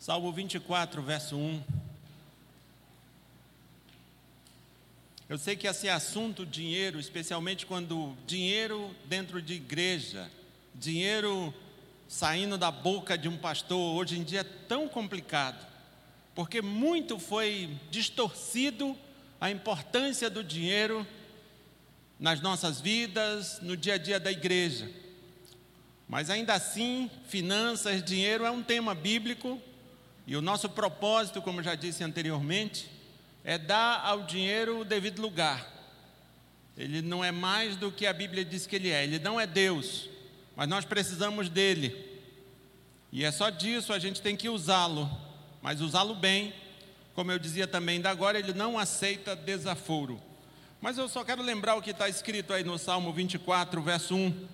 Salmo 24, verso 1. Eu sei que esse assunto dinheiro, especialmente quando dinheiro dentro de igreja, dinheiro saindo da boca de um pastor, hoje em dia é tão complicado, porque muito foi distorcido a importância do dinheiro nas nossas vidas, no dia a dia da igreja. Mas ainda assim, finanças, dinheiro é um tema bíblico e o nosso propósito, como já disse anteriormente, é dar ao dinheiro o devido lugar. Ele não é mais do que a Bíblia diz que ele é. Ele não é Deus, mas nós precisamos dele. E é só disso a gente tem que usá-lo, mas usá-lo bem. Como eu dizia também, ainda agora ele não aceita desaforo. Mas eu só quero lembrar o que está escrito aí no Salmo 24, verso 1.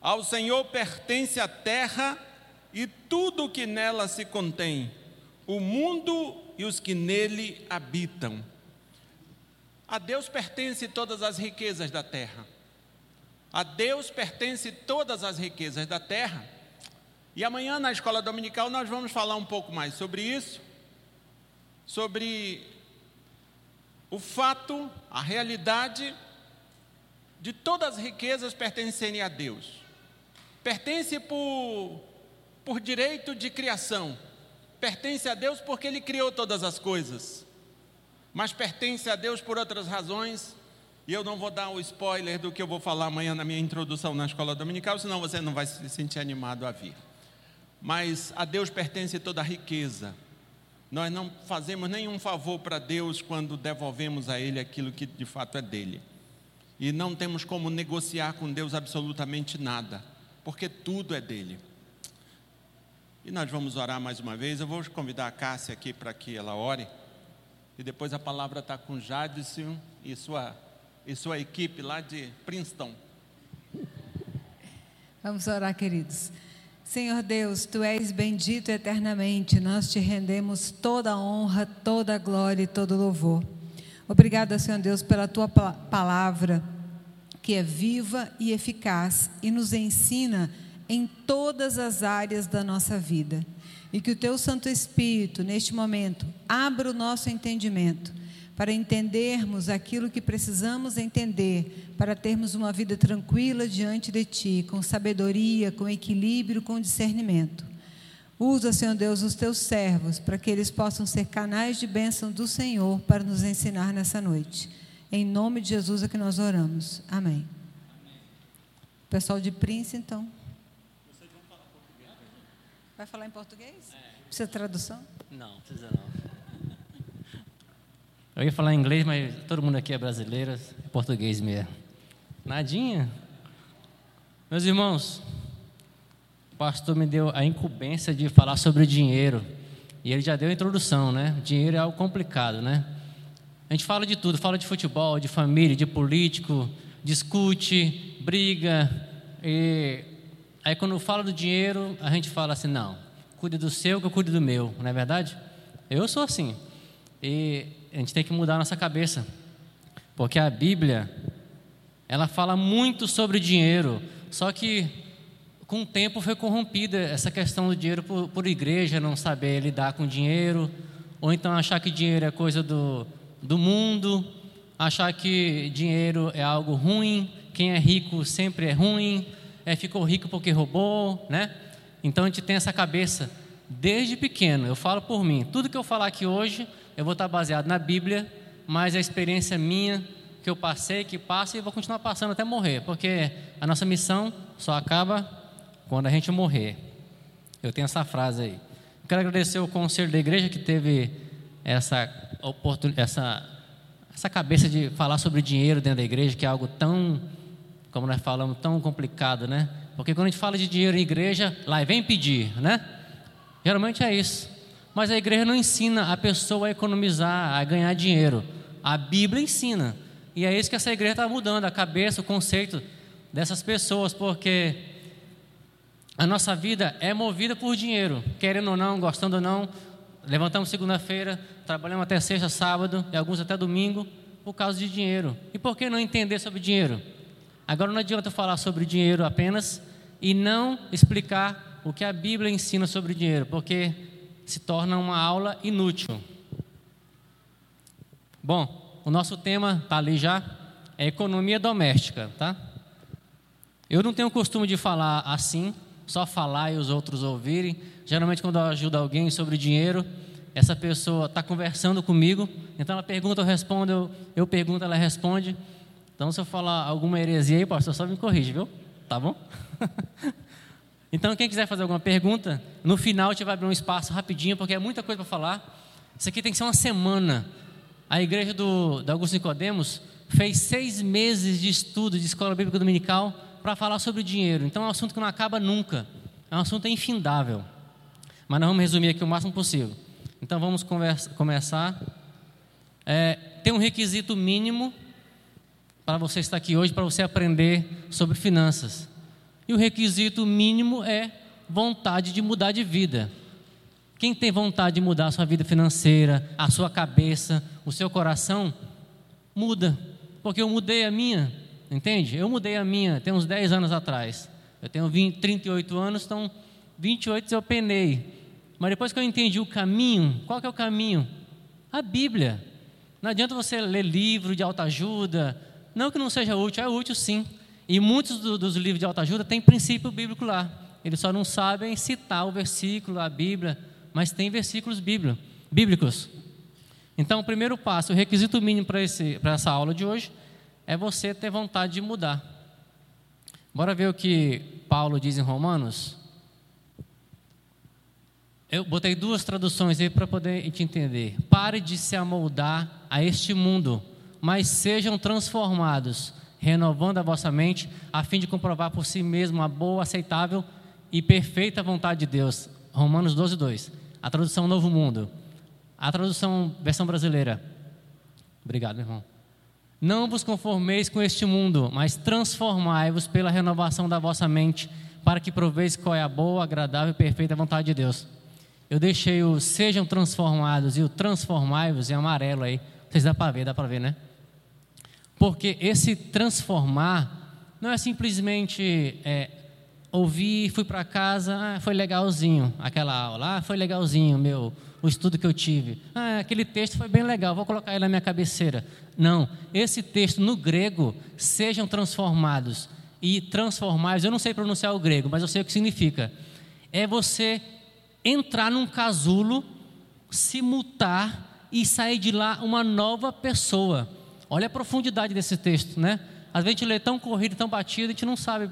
Ao Senhor pertence a terra e tudo o que nela se contém, o mundo e os que nele habitam. A Deus pertence todas as riquezas da terra. A Deus pertence todas as riquezas da terra. E amanhã na escola dominical nós vamos falar um pouco mais sobre isso, sobre o fato, a realidade de todas as riquezas pertencerem a Deus. Pertence por, por direito de criação, pertence a Deus porque Ele criou todas as coisas, mas pertence a Deus por outras razões, e eu não vou dar o spoiler do que eu vou falar amanhã na minha introdução na escola dominical, senão você não vai se sentir animado a vir. Mas a Deus pertence toda a riqueza. Nós não fazemos nenhum favor para Deus quando devolvemos a Ele aquilo que de fato é dele. E não temos como negociar com Deus absolutamente nada, porque tudo é dele. E nós vamos orar mais uma vez. Eu vou convidar a Cássia aqui para que ela ore. E depois a palavra está com Jadson e sua, e sua equipe lá de Princeton. Vamos orar, queridos. Senhor Deus, tu és bendito eternamente. Nós te rendemos toda a honra, toda a glória e todo o louvor. Obrigada, Senhor Deus, pela tua palavra, que é viva e eficaz e nos ensina em todas as áreas da nossa vida. E que o Teu Santo Espírito, neste momento, abra o nosso entendimento para entendermos aquilo que precisamos entender, para termos uma vida tranquila diante de Ti, com sabedoria, com equilíbrio, com discernimento. Usa, Senhor Deus, os teus servos para que eles possam ser canais de bênção do Senhor para nos ensinar nessa noite. Em nome de Jesus é que nós oramos. Amém. Pessoal de Prince, então. Vai falar em português? É. Precisa de tradução? Não, precisa não. Eu ia falar em inglês, mas todo mundo aqui é brasileiro, é português mesmo. Nadinha. Meus irmãos, o pastor me deu a incumbência de falar sobre dinheiro. E ele já deu a introdução, né? Dinheiro é algo complicado, né? A gente fala de tudo, fala de futebol, de família, de político, discute, briga, e Aí quando fala do dinheiro, a gente fala assim, não, cuide do seu que eu cuide do meu, não é verdade? Eu sou assim. E a gente tem que mudar a nossa cabeça. Porque a Bíblia, ela fala muito sobre dinheiro, só que com o tempo foi corrompida essa questão do dinheiro por, por igreja não saber lidar com dinheiro, ou então achar que dinheiro é coisa do, do mundo, achar que dinheiro é algo ruim, quem é rico sempre é ruim, é, ficou rico porque roubou, né? Então a gente tem essa cabeça desde pequeno. Eu falo por mim. Tudo que eu falar aqui hoje, eu vou estar baseado na Bíblia, mas a experiência minha que eu passei, que passa e vou continuar passando até morrer, porque a nossa missão só acaba quando a gente morrer. Eu tenho essa frase aí. quero agradecer o conselho da igreja que teve essa oportunidade, essa essa cabeça de falar sobre dinheiro dentro da igreja, que é algo tão como nós falamos, tão complicado, né? Porque quando a gente fala de dinheiro em igreja, lá vem pedir, né? Geralmente é isso. Mas a igreja não ensina a pessoa a economizar, a ganhar dinheiro. A Bíblia ensina. E é isso que essa igreja está mudando, a cabeça, o conceito dessas pessoas, porque a nossa vida é movida por dinheiro, querendo ou não, gostando ou não. Levantamos segunda-feira, trabalhamos até sexta, sábado e alguns até domingo por causa de dinheiro. E por que não entender sobre dinheiro? Agora não adianta falar sobre dinheiro apenas e não explicar o que a Bíblia ensina sobre dinheiro, porque se torna uma aula inútil. Bom, o nosso tema está ali já, é economia doméstica, tá? Eu não tenho costume de falar assim, só falar e os outros ouvirem. Geralmente, quando eu ajudo alguém sobre dinheiro, essa pessoa está conversando comigo, então ela pergunta, eu respondo, eu, eu pergunto, ela responde. Então, se eu falar alguma heresia aí, pastor, só me corrige, viu? Tá bom? então, quem quiser fazer alguma pergunta, no final a gente vai abrir um espaço rapidinho, porque é muita coisa para falar. Isso aqui tem que ser uma semana. A igreja do, do Augusto Nicodemos fez seis meses de estudo de escola bíblica dominical para falar sobre dinheiro. Então é um assunto que não acaba nunca. É um assunto infindável. Mas nós vamos resumir aqui o máximo possível. Então vamos conversa, começar. É, tem um requisito mínimo para você estar aqui hoje, para você aprender sobre finanças. E o requisito mínimo é vontade de mudar de vida. Quem tem vontade de mudar a sua vida financeira, a sua cabeça, o seu coração, muda. Porque eu mudei a minha, entende? Eu mudei a minha tem uns 10 anos atrás. Eu tenho 20, 38 anos, então 28 eu penei. Mas depois que eu entendi o caminho, qual que é o caminho? A Bíblia. Não adianta você ler livro de autoajuda, não que não seja útil, é útil sim. E muitos do, dos livros de autoajuda têm princípio bíblico lá. Eles só não sabem citar o versículo, a Bíblia, mas tem versículos bíblicos. Então, o primeiro passo, o requisito mínimo para essa aula de hoje, é você ter vontade de mudar. Bora ver o que Paulo diz em Romanos? Eu botei duas traduções aí para poder te entender. Pare de se amoldar a este mundo mas sejam transformados, renovando a vossa mente, a fim de comprovar por si mesmo a boa, aceitável e perfeita vontade de Deus. Romanos 12, 2. A tradução Novo Mundo. A tradução versão brasileira. Obrigado, meu irmão. Não vos conformeis com este mundo, mas transformai-vos pela renovação da vossa mente, para que proveis qual é a boa, agradável e perfeita vontade de Deus. Eu deixei o sejam transformados e o transformai-vos em amarelo aí. Vocês dá para ver, dá para ver, né? Porque esse transformar não é simplesmente é, ouvir, fui para casa, ah, foi legalzinho aquela aula, ah, foi legalzinho meu, o estudo que eu tive. Ah, aquele texto foi bem legal, vou colocar ele na minha cabeceira. Não, esse texto no grego, sejam transformados. E transformados, eu não sei pronunciar o grego, mas eu sei o que significa. É você entrar num casulo, se mutar e sair de lá uma nova pessoa. Olha a profundidade desse texto, né? Às vezes a gente lê tão corrido, tão batido, a gente não sabe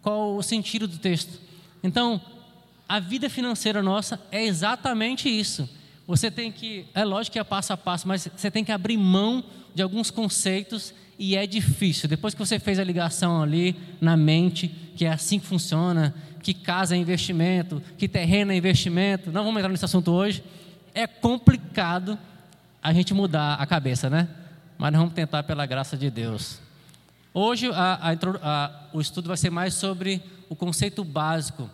qual o sentido do texto. Então, a vida financeira nossa é exatamente isso. Você tem que, é lógico que é passo a passo, mas você tem que abrir mão de alguns conceitos e é difícil. Depois que você fez a ligação ali na mente, que é assim que funciona, que casa é investimento, que terreno é investimento, não vamos entrar nesse assunto hoje, é complicado a gente mudar a cabeça, né? Mas vamos tentar pela graça de Deus. Hoje a, a, o estudo vai ser mais sobre o conceito básico.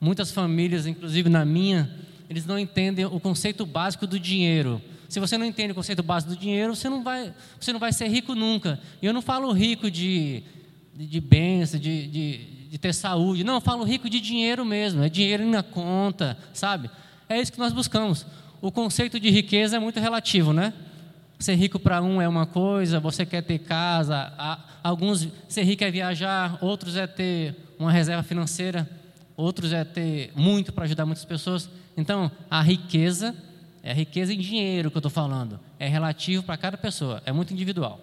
Muitas famílias, inclusive na minha, eles não entendem o conceito básico do dinheiro. Se você não entende o conceito básico do dinheiro, você não vai, você não vai ser rico nunca. E eu não falo rico de, de, de bens, de, de, de ter saúde. Não, eu falo rico de dinheiro mesmo. É dinheiro na conta, sabe? É isso que nós buscamos. O conceito de riqueza é muito relativo, né? Ser rico para um é uma coisa, você quer ter casa, alguns ser rico é viajar, outros é ter uma reserva financeira, outros é ter muito para ajudar muitas pessoas. Então, a riqueza é a riqueza em dinheiro que eu estou falando, é relativo para cada pessoa, é muito individual.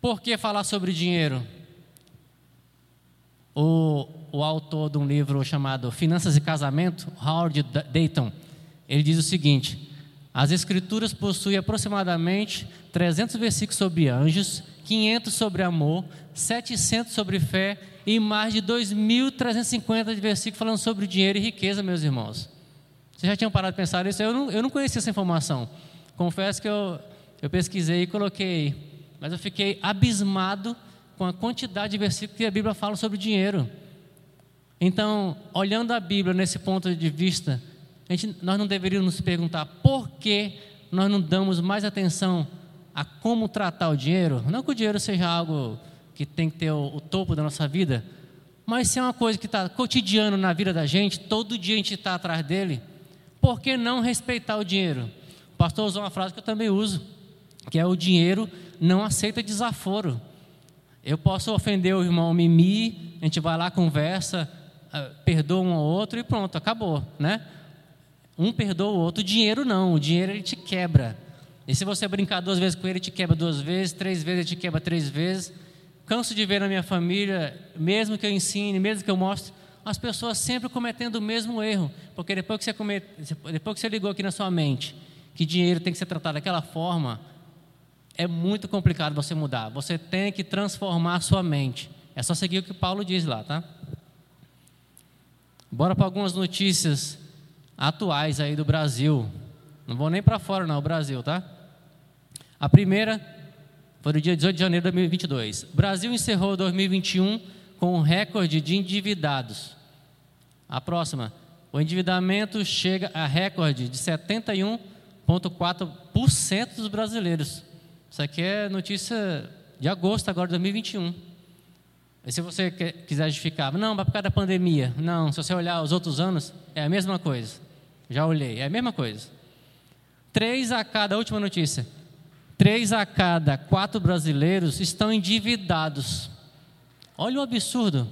Por que falar sobre dinheiro? O, o autor de um livro chamado Finanças e Casamento, Howard Dayton, ele diz o seguinte: as Escrituras possuem aproximadamente 300 versículos sobre anjos, 500 sobre amor, 700 sobre fé e mais de 2.350 de versículos falando sobre dinheiro e riqueza, meus irmãos. Vocês já tinham parado de pensar nisso? Eu não, eu não conhecia essa informação. Confesso que eu, eu pesquisei e coloquei, mas eu fiquei abismado com a quantidade de versículos que a Bíblia fala sobre dinheiro. Então, olhando a Bíblia nesse ponto de vista, gente, nós não deveríamos nos perguntar por que nós não damos mais atenção a como tratar o dinheiro. Não que o dinheiro seja algo que tem que ter o, o topo da nossa vida, Mas se é uma coisa que está cotidiano na vida da gente, todo dia a gente está atrás dele, por que não respeitar o dinheiro? O pastor usou uma frase que eu também uso, que é o dinheiro não aceita desaforo. Eu posso ofender o irmão Mimi, a gente vai lá, conversa, ah, perdoa um ao outro e pronto, acabou, né? Um perdoa o outro, o dinheiro não, o dinheiro ele te quebra. E se você brincar duas vezes com ele, ele te quebra duas vezes, três vezes, ele te quebra três vezes. Canso de ver na minha família, mesmo que eu ensine, mesmo que eu mostre, as pessoas sempre cometendo o mesmo erro. Porque depois que você, depois que você ligou aqui na sua mente que dinheiro tem que ser tratado daquela forma, é muito complicado você mudar. Você tem que transformar a sua mente. É só seguir o que Paulo diz lá, tá? Bora para algumas notícias atuais aí do Brasil. Não vou nem para fora, não, o Brasil, tá? A primeira foi no dia 18 de janeiro de 2022. O Brasil encerrou 2021 com um recorde de endividados. A próxima. O endividamento chega a recorde de 71,4% dos brasileiros. Isso aqui é notícia de agosto agora de 2021. E se você quiser justificar, não, mas por causa da pandemia. Não, se você olhar os outros anos, é a mesma coisa. Já olhei, é a mesma coisa. Três a cada, última notícia, três a cada quatro brasileiros estão endividados. Olha o absurdo.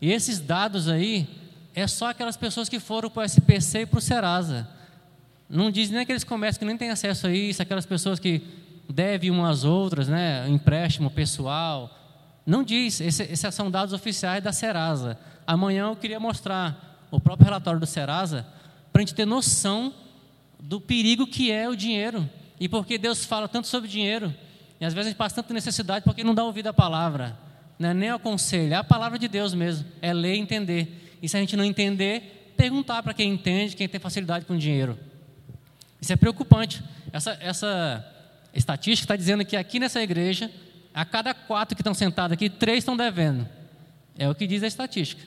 E esses dados aí, é só aquelas pessoas que foram para o SPC e para o Serasa. Não diz nem aqueles comércios que nem têm acesso a isso, aquelas pessoas que devem umas às outras, né, empréstimo pessoal, não diz, esses são dados oficiais da Serasa. Amanhã eu queria mostrar o próprio relatório do Serasa para a gente ter noção do perigo que é o dinheiro e porque Deus fala tanto sobre dinheiro. E às vezes a gente passa tanta necessidade porque não dá ouvido à palavra, né? nem ao conselho, é a palavra de Deus mesmo, é ler e entender. E se a gente não entender, perguntar para quem entende, quem tem facilidade com dinheiro. Isso é preocupante. Essa, essa estatística está dizendo que aqui nessa igreja a cada quatro que estão sentados aqui, três estão devendo. É o que diz a estatística.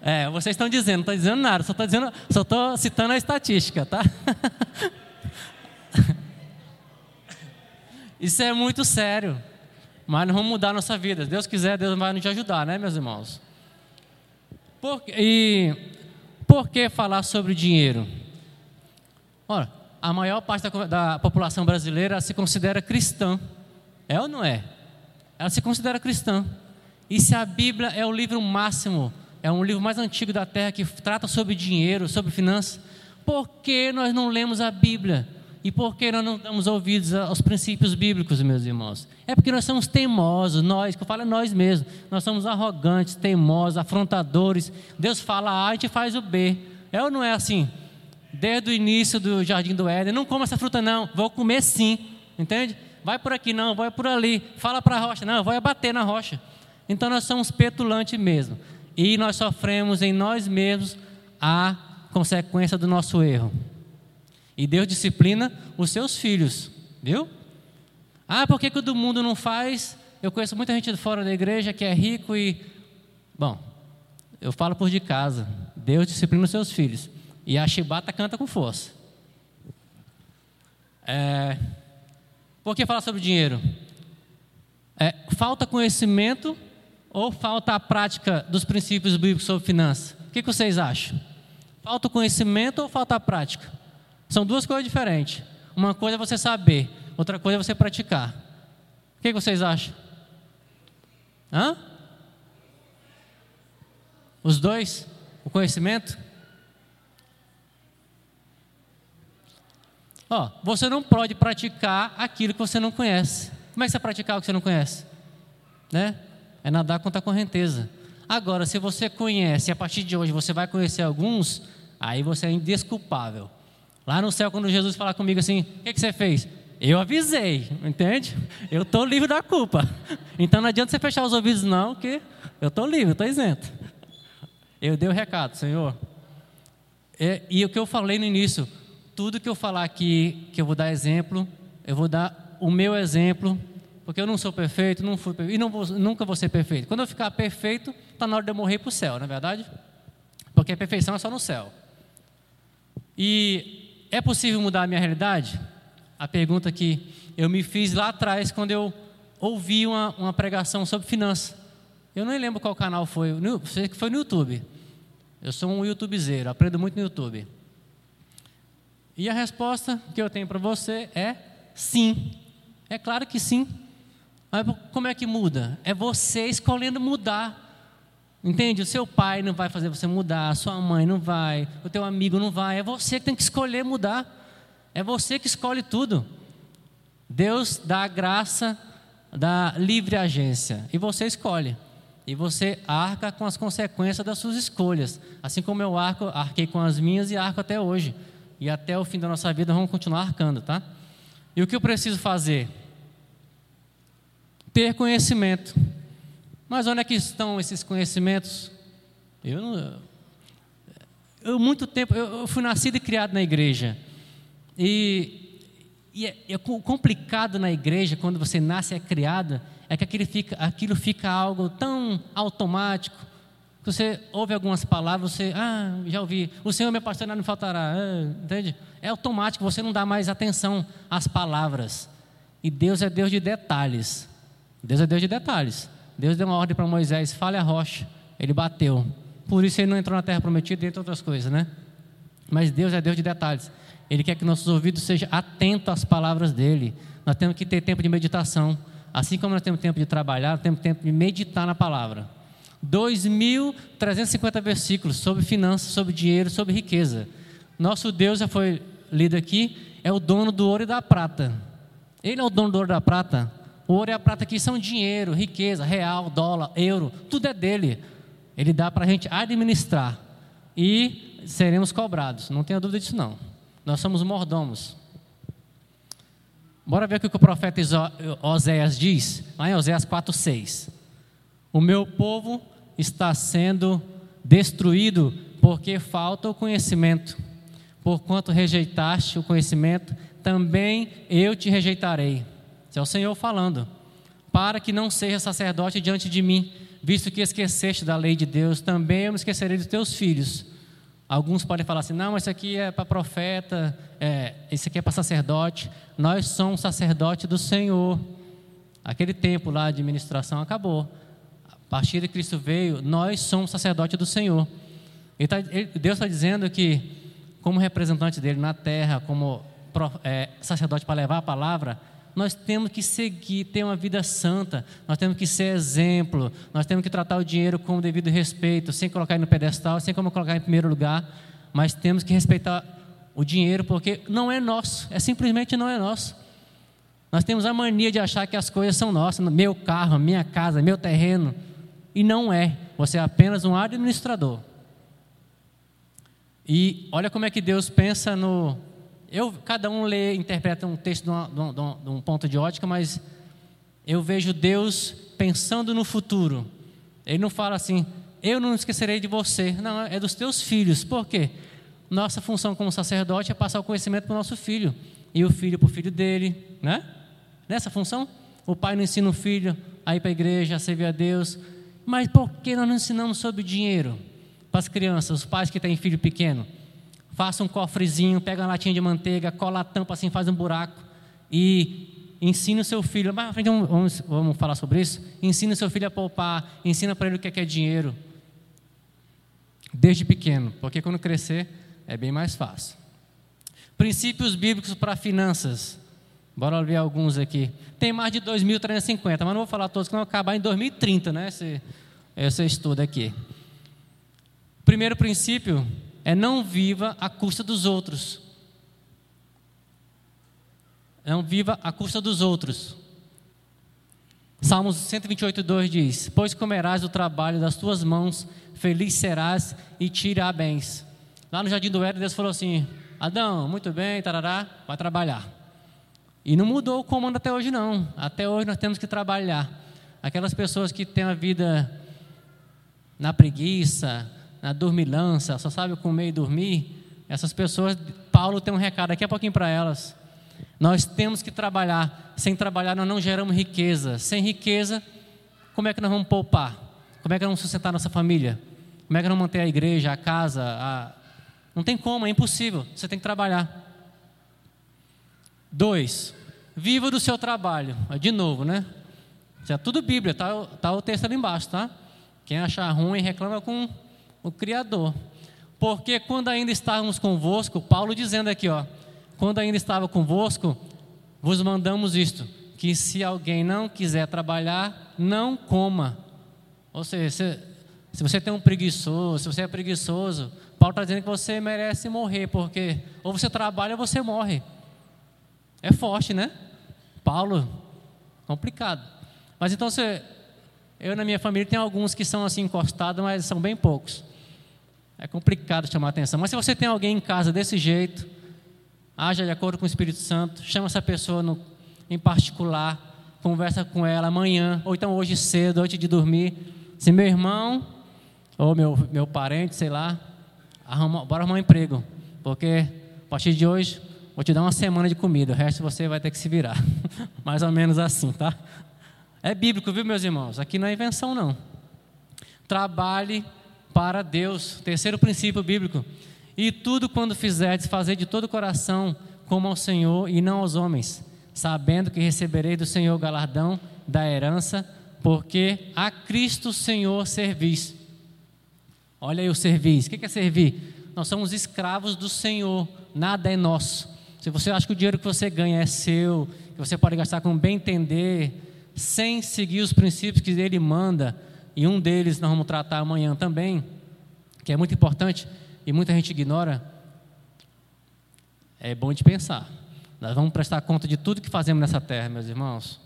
É, vocês estão dizendo, não estou dizendo nada, só estou dizendo, só estou citando a estatística, tá? Isso é muito sério. Mas nós vamos mudar a nossa vida. Se Deus quiser, Deus vai nos ajudar, né, meus irmãos? Por, e por que falar sobre dinheiro? Ora, a maior parte da, da população brasileira se considera cristã. É ou não é? Ela se considera cristã. E se a Bíblia é o livro máximo, é um livro mais antigo da Terra que trata sobre dinheiro, sobre finanças, por que nós não lemos a Bíblia? E por que nós não damos ouvidos aos princípios bíblicos, meus irmãos? É porque nós somos teimosos, nós, que eu falo é nós mesmos, nós somos arrogantes, teimosos, afrontadores. Deus fala A, a gente faz o B. É ou não é assim? desde o início do jardim do Éden, não coma essa fruta não, vou comer sim, entende? Vai por aqui não, vai por ali, fala para a rocha, não, vou bater na rocha. Então nós somos petulantes mesmo, e nós sofremos em nós mesmos a consequência do nosso erro. E Deus disciplina os seus filhos, viu? Ah, por que, que o do mundo não faz? Eu conheço muita gente fora da igreja que é rico e. Bom, eu falo por de casa. Deus disciplina os seus filhos. E a chibata canta com força. É, por que falar sobre dinheiro? É, falta conhecimento ou falta a prática dos princípios bíblicos sobre finanças? O que, vocês acham? Falta conhecimento ou falta a prática? São duas coisas diferentes. Uma coisa é você saber, outra coisa é você praticar. O que, que vocês acham? Hã? Os dois? O conhecimento? Ó, você não pode praticar aquilo que você não conhece. Como é que você vai praticar o que você não conhece? Né? É nadar contra a correnteza. Agora, se você conhece, a partir de hoje você vai conhecer alguns, aí você é indesculpável. Lá no céu, quando Jesus falar comigo assim, o que, que você fez? Eu avisei, entende? Eu estou livre da culpa. Então não adianta você fechar os ouvidos, não, que eu estou livre, estou isento. Eu dei o recado, Senhor. É, e o que eu falei no início, tudo que eu falar aqui, que eu vou dar exemplo, eu vou dar o meu exemplo, porque eu não sou perfeito, não fui perfeito, e não vou, nunca vou ser perfeito. Quando eu ficar perfeito, está na hora de eu morrer para o céu, não é verdade? Porque a perfeição é só no céu. E é possível mudar a minha realidade? a pergunta que eu me fiz lá atrás quando eu ouvi uma, uma pregação sobre finanças. Eu não lembro qual canal foi, sei que foi no YouTube. Eu sou um youtubezeiro, aprendo muito no YouTube. E a resposta que eu tenho para você é sim. É claro que sim. Mas como é que muda? É você escolhendo mudar. Entende? O seu pai não vai fazer você mudar, a sua mãe não vai, o teu amigo não vai. É você que tem que escolher mudar. É você que escolhe tudo. Deus dá a graça da livre agência e você escolhe. E você arca com as consequências das suas escolhas. Assim como eu arco, arquei com as minhas e arco até hoje. E até o fim da nossa vida vamos continuar arcando, tá? E o que eu preciso fazer? Ter conhecimento. Mas onde é que estão esses conhecimentos? Eu não. Eu, muito tempo, eu, eu fui nascido e criado na igreja. E, e é, é, complicado na igreja, quando você nasce e é criado, é que aquilo fica, aquilo fica algo tão automático, que você ouve algumas palavras, você, ah, já ouvi, o Senhor meu pastor não me faltará, ah, entende? É automático, você não dá mais atenção às palavras. E Deus é Deus de detalhes. Deus é Deus de detalhes. Deus deu uma ordem para Moisés, fale a rocha. Ele bateu. Por isso ele não entrou na terra prometida, entre outras coisas, né? Mas Deus é Deus de detalhes. Ele quer que nossos ouvidos sejam atentos às palavras dele. Nós temos que ter tempo de meditação. Assim como nós temos tempo de trabalhar, temos tempo de meditar na palavra. 2.350 versículos sobre finanças, sobre dinheiro, sobre riqueza. Nosso Deus já foi lido aqui, é o dono do ouro e da prata. Ele é o dono do ouro e da prata. O ouro e a prata aqui são dinheiro, riqueza, real, dólar, euro, tudo é dele. Ele dá para a gente administrar e seremos cobrados, não tenha dúvida disso não. Nós somos mordomos. Bora ver o que o profeta Oséias diz, lá em Oséias 4,6. O meu povo está sendo destruído porque falta o conhecimento. Porquanto rejeitaste o conhecimento, também eu te rejeitarei. Esse é o Senhor falando. Para que não seja sacerdote diante de mim, visto que esqueceste da lei de Deus, também eu me esquecerei dos teus filhos. Alguns podem falar assim: não, isso aqui é para profeta, é, isso aqui é para sacerdote. Nós somos sacerdote do Senhor. Aquele tempo lá de ministração acabou. A partir de Cristo veio, nós somos sacerdote do Senhor. Ele tá, ele, Deus está dizendo que, como representante dele na terra, como é, sacerdote para levar a palavra, nós temos que seguir, ter uma vida santa, nós temos que ser exemplo, nós temos que tratar o dinheiro com o devido respeito, sem colocar ele no pedestal, sem como colocar em primeiro lugar, mas temos que respeitar o dinheiro porque não é nosso, é simplesmente não é nosso. Nós temos a mania de achar que as coisas são nossas, meu carro, minha casa, meu terreno, e não é. Você é apenas um administrador. E olha como é que Deus pensa no, eu, cada um lê, interpreta um texto de, uma, de, um, de um ponto de ótica, mas eu vejo Deus pensando no futuro. Ele não fala assim, eu não esquecerei de você. Não, é dos teus filhos. Por quê? Nossa função como sacerdote é passar o conhecimento para o nosso filho. E o filho para o filho dele, né? Nessa função, o pai não ensina o filho a ir para a igreja, a servir a Deus. Mas por que nós não ensinamos sobre dinheiro para as crianças, os pais que têm filho pequeno? Faça um cofrezinho, pega uma latinha de manteiga, cola a tampa assim, faz um buraco e ensina o seu filho. Mas vamos, vamos falar sobre isso? Ensina o seu filho a poupar, ensina para ele o que é, que é dinheiro. Desde pequeno, porque quando crescer é bem mais fácil. Princípios bíblicos para finanças. Bora ver alguns aqui. Tem mais de 2.350, mas não vou falar todos, que vão acabar em 2030, né? Esse, esse estudo aqui. Primeiro princípio é não viva à custa dos outros. Não viva à custa dos outros. Salmos 128, 2 diz: Pois comerás o trabalho das tuas mãos, feliz serás e irá bens. Lá no jardim do Éden, Deus falou assim: Adão, muito bem, tarará, vai trabalhar. E não mudou o comando até hoje, não. Até hoje nós temos que trabalhar. Aquelas pessoas que têm a vida na preguiça, na dormilança, só sabe comer e dormir, essas pessoas, Paulo tem um recado daqui a pouquinho para elas. Nós temos que trabalhar. Sem trabalhar, nós não geramos riqueza. Sem riqueza, como é que nós vamos poupar? Como é que nós vamos sustentar nossa família? Como é que nós vamos manter a igreja, a casa? A... Não tem como, é impossível. Você tem que trabalhar. Dois, viva do seu trabalho. De novo, né? Isso é tudo Bíblia, tá, tá o texto ali embaixo, tá? Quem achar ruim reclama com o Criador. Porque quando ainda estávamos convosco, Paulo dizendo aqui, ó, quando ainda estava convosco, vos mandamos isto, que se alguém não quiser trabalhar, não coma. Ou seja, se, se você tem um preguiçoso, se você é preguiçoso, Paulo está dizendo que você merece morrer, porque ou você trabalha ou você morre. É forte, né? Paulo, complicado. Mas então você, eu na minha família tem alguns que são assim encostados, mas são bem poucos. É complicado chamar atenção. Mas se você tem alguém em casa desse jeito, haja de acordo com o Espírito Santo, chama essa pessoa no, em particular, conversa com ela amanhã, ou então hoje cedo, antes de dormir. Se meu irmão, ou meu, meu parente, sei lá, arruma, bora arrumar um emprego, porque a partir de hoje vou te dar uma semana de comida, o resto você vai ter que se virar. Mais ou menos assim, tá? É bíblico, viu, meus irmãos? Aqui não é invenção, não. Trabalhe para Deus. Terceiro princípio bíblico. E tudo quando fizerdes, fazer de todo o coração, como ao Senhor e não aos homens, sabendo que receberei do Senhor galardão da herança, porque a Cristo Senhor servis. Olha aí o servis. O que é servir? Nós somos escravos do Senhor, nada é nosso. Se você acha que o dinheiro que você ganha é seu, que você pode gastar com bem entender, sem seguir os princípios que ele manda, e um deles nós vamos tratar amanhã também, que é muito importante e muita gente ignora, é bom de pensar. Nós vamos prestar conta de tudo que fazemos nessa terra, meus irmãos.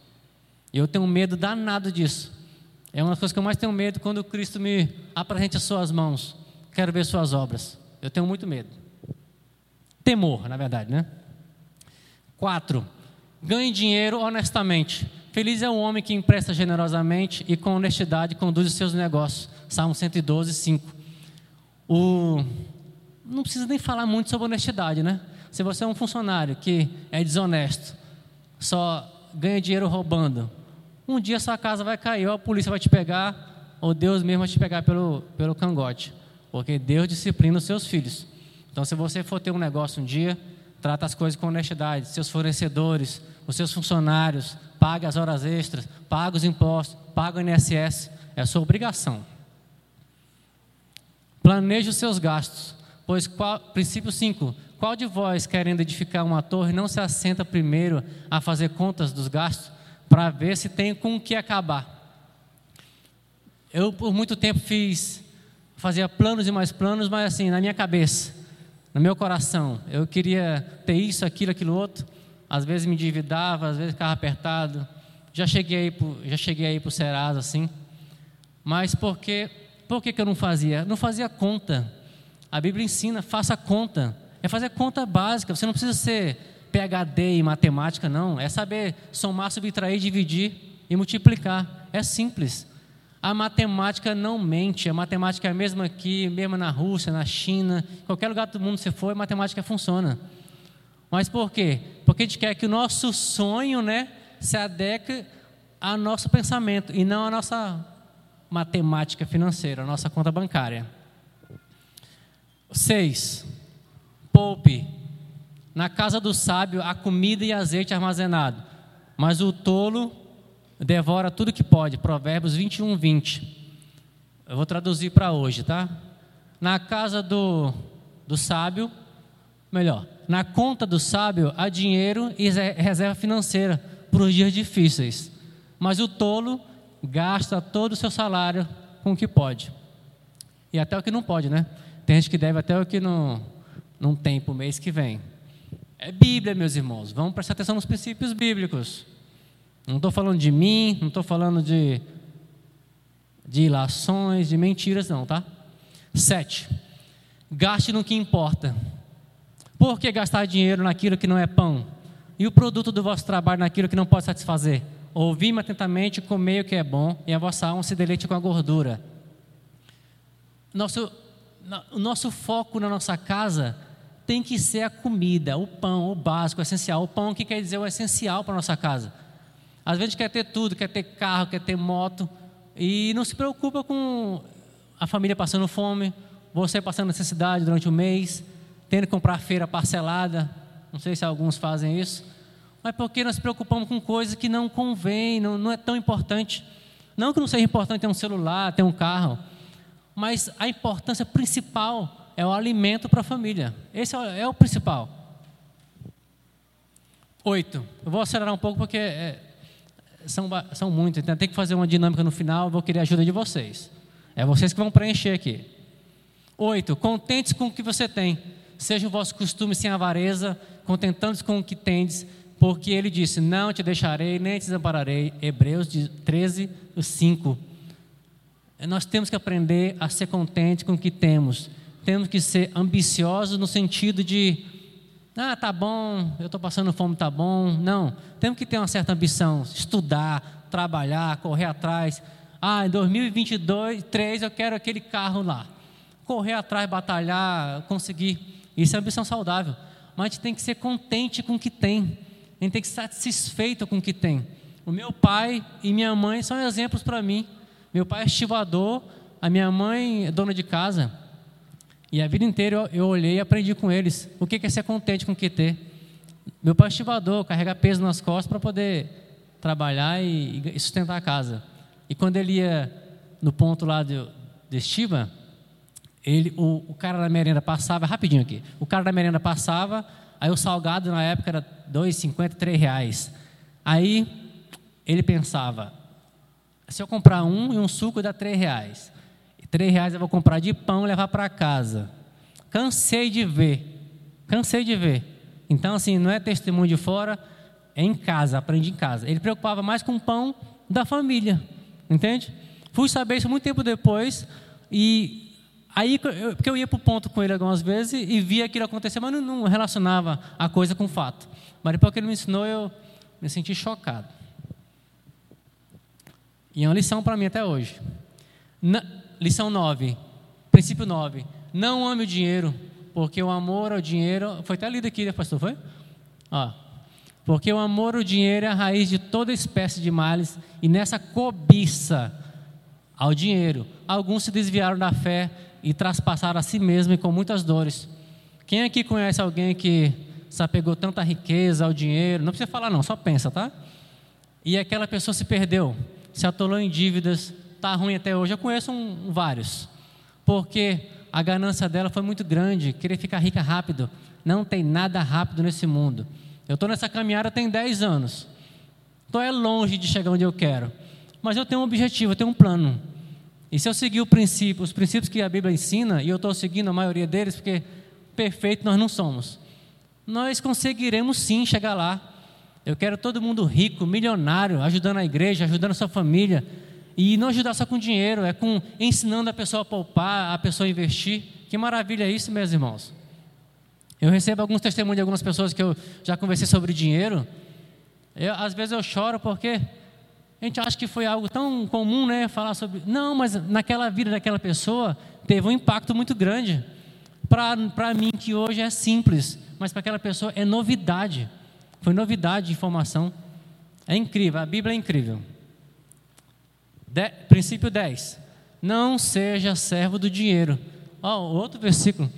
E eu tenho medo danado disso. É uma das coisas que eu mais tenho medo quando Cristo me apresente as suas mãos. Quero ver suas obras. Eu tenho muito medo. Temor, na verdade, né? Quatro, ganhe dinheiro honestamente. Feliz é o homem que empresta generosamente e com honestidade conduz os seus negócios. Salmo 112, 5. O... Não precisa nem falar muito sobre honestidade, né? Se você é um funcionário que é desonesto, só ganha dinheiro roubando, um dia sua casa vai cair, ou a polícia vai te pegar, ou Deus mesmo vai te pegar pelo, pelo cangote. Porque Deus disciplina os seus filhos. Então, se você for ter um negócio um dia, trata as coisas com honestidade. Seus fornecedores, os seus funcionários, pague as horas extras, pague os impostos, pague o INSS, é sua obrigação. Planeje os seus gastos, pois qual, princípio 5, qual de vós querendo edificar uma torre não se assenta primeiro a fazer contas dos gastos para ver se tem com o que acabar? Eu por muito tempo fiz, fazia planos e mais planos, mas assim, na minha cabeça, no meu coração, eu queria ter isso, aquilo, aquilo outro, às vezes me endividava, às vezes ficava apertado. Já cheguei pro, já cheguei aí para o Serasa assim. Mas por que, por que, que eu não fazia? Não fazia conta. A Bíblia ensina, faça conta. É fazer conta básica. Você não precisa ser PhD em matemática, não. É saber somar, subtrair, dividir e multiplicar. É simples. A matemática não mente. A matemática é a mesma aqui, mesmo na Rússia, na China, qualquer lugar do mundo você for, a matemática funciona. Mas por quê? Porque a gente quer que o nosso sonho né, se adeque ao nosso pensamento e não à nossa matemática financeira, à nossa conta bancária. Seis, poupe. Na casa do sábio há comida e azeite armazenado, mas o tolo devora tudo que pode. Provérbios 21, 20. Eu vou traduzir para hoje, tá? Na casa do, do sábio, melhor, na conta do sábio há dinheiro e reserva financeira para os dias difíceis. Mas o tolo gasta todo o seu salário com o que pode. E até o que não pode, né? Tem gente que deve até o que não, não tem para o mês que vem. É Bíblia, meus irmãos. Vamos prestar atenção nos princípios bíblicos. Não estou falando de mim, não estou falando de, de ilações, de mentiras, não, tá? Sete. Gaste no que importa. Por que gastar dinheiro naquilo que não é pão? E o produto do vosso trabalho naquilo que não pode satisfazer? Ouvi-me atentamente, comei o que é bom, e a vossa alma se deleite com a gordura. Nosso, o nosso foco na nossa casa tem que ser a comida, o pão, o básico, o essencial. O pão que quer dizer o essencial para a nossa casa. Às vezes a gente quer ter tudo, quer ter carro, quer ter moto, e não se preocupa com a família passando fome, você passando necessidade durante o mês, tendo que comprar feira parcelada, não sei se alguns fazem isso, mas porque nós nos preocupamos com coisas que não convém, não, não é tão importante. Não que não seja importante ter um celular, ter um carro, mas a importância principal é o alimento para a família. Esse é o, é principal. Oito. Eu vou acelerar um pouco porque é, são, são muitos, então tem que fazer uma dinâmica no final, vou querer a ajuda de vocês. É vocês que vão preencher aqui. Oito. Contentes com o que você tem. Seja o vosso costume sem avareza, contentando-se com o que tendes, porque ele disse: Não te deixarei, nem te desampararei. Hebreus 13, 5. Nós temos que aprender a ser contentes com o que temos. Temos que ser ambiciosos no sentido de ah, tá bom, eu estou passando fome, tá bom. Não, temos que ter uma certa ambição, estudar, trabalhar, correr atrás. Ah, em 2022, 3 eu quero aquele carro lá. Correr atrás, batalhar, conseguir. Isso é ambição saudável. Mas a gente tem que ser contente com o que tem. A gente tem que ser satisfeito com o que tem. O meu pai e minha mãe são exemplos para mim. Meu pai é estivador, a minha mãe é dona de casa. E a vida inteira eu, olhei e aprendi com eles o que é ser contente com o que ter. Meu pai é estivador, carrega peso nas costas para poder trabalhar e, e, sustentar a casa. E quando ele ia no ponto lá de, de estiva, ele, o, o, cara da merenda passava, rapidinho aqui, o cara da merenda passava, aí o salgado na época era R$ 2,50, R$ reais. Aí ele pensava, se eu comprar um e um suco dá R$ reais. Três reais eu vou comprar de pão e levar para casa. Cansei de ver. Cansei de ver. Então, assim, não é testemunho de fora, é em casa, aprendi em casa. Ele preocupava mais com o pão da família. Entende? Fui saber isso muito tempo depois. E aí, porque eu ia para o ponto com ele algumas vezes e via aquilo acontecer, mas não, relacionava a coisa com o fato. Mas depois que ele me ensinou, eu me senti chocado. E é uma lição para mim até hoje. Na, Lição 9, princípio 9. Não ame o dinheiro, porque o amor ao dinheiro. Foi até lido aqui, né, pastor? Foi? Ó. Porque o amor ao dinheiro é a raiz de toda espécie de males, e nessa cobiça ao dinheiro, alguns se desviaram da fé e traspassaram a si mesmo com muitas dores. Quem aqui conhece alguém que se apegou tanta riqueza ao dinheiro? Não precisa falar, não, só pensa, tá? E aquela pessoa se perdeu, se atolou em dívidas, está ruim até hoje. Eu conheço um, vários, porque a ganância dela foi muito grande, querer ficar rica rápido. Não tem nada rápido nesse mundo. Eu estou nessa caminhada tem 10 anos. Estou é longe de chegar onde eu quero. Mas eu tenho um objetivo, eu tenho um plano. E se eu seguir o princípio, os princípios que a Bíblia ensina, e eu estou seguindo a maioria deles, porque perfeito nós não somos, nós conseguiremos sim chegar lá. Eu quero todo mundo rico, milionário, ajudando a igreja, ajudando a sua família, e não ajudar só com dinheiro, é com ensinando a pessoa a poupar, a pessoa a investir. Que maravilha isso, meus irmãos. Eu recebo alguns testemunhos de algumas pessoas que eu já conversei sobre dinheiro. Eu, às vezes eu choro porque a gente acha que foi algo tão comum, né? Falar sobre. Não, mas naquela vida daquela pessoa teve um impacto muito grande. Para mim, que hoje é simples, mas para aquela pessoa é novidade. Foi novidade de informação. É incrível, a Bíblia é incrível. De, princípio 10. Não seja servo do dinheiro. Oh, outro versículo.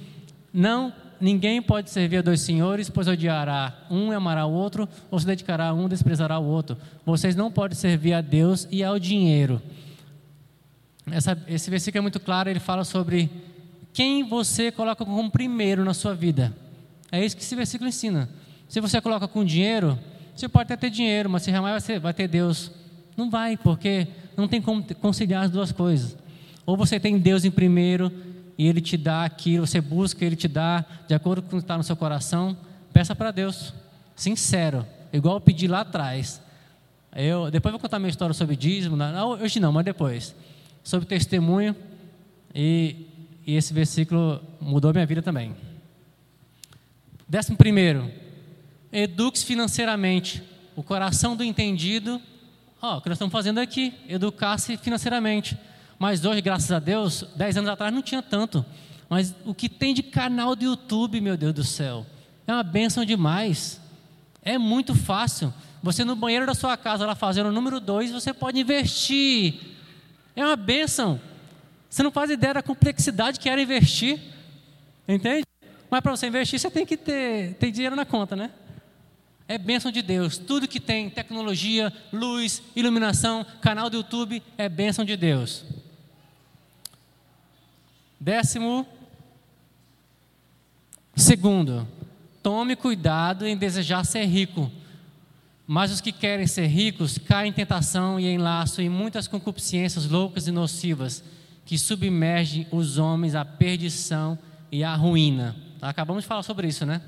Não, ninguém pode servir a dois senhores, pois odiará um e amará o outro, ou se dedicará a um e desprezará o outro. Vocês não podem servir a Deus e ao dinheiro. Essa, esse versículo é muito claro, ele fala sobre quem você coloca como primeiro na sua vida. É isso que esse versículo ensina. Se você coloca com dinheiro, você pode até ter dinheiro, mas você jamais vai ter Deus. Não vai, porque não tem como conciliar as duas coisas. Ou você tem Deus em primeiro e Ele te dá aquilo, você busca, Ele te dá, de acordo com o que está no seu coração, peça para Deus, sincero, igual eu pedi lá atrás. Eu, depois vou contar minha história sobre dízimo, não, hoje não, mas depois, sobre testemunho, e, e esse versículo mudou minha vida também. Décimo primeiro, eduque-se financeiramente, o coração do entendido Ó, o que nós estamos fazendo aqui, educar-se financeiramente. Mas hoje, graças a Deus, dez anos atrás não tinha tanto. Mas o que tem de canal do YouTube, meu Deus do céu, é uma bênção demais. É muito fácil. Você no banheiro da sua casa, lá fazendo o número dois, você pode investir. É uma bênção. Você não faz ideia da complexidade que era investir. Entende? Mas para você investir, você tem que ter, ter dinheiro na conta, né? É bênção de Deus. Tudo que tem tecnologia, luz, iluminação, canal do YouTube é bênção de Deus. Décimo segundo, tome cuidado em desejar ser rico. Mas os que querem ser ricos caem em tentação e em laço em muitas concupiscências loucas e nocivas que submergem os homens à perdição e à ruína. Acabamos de falar sobre isso, né?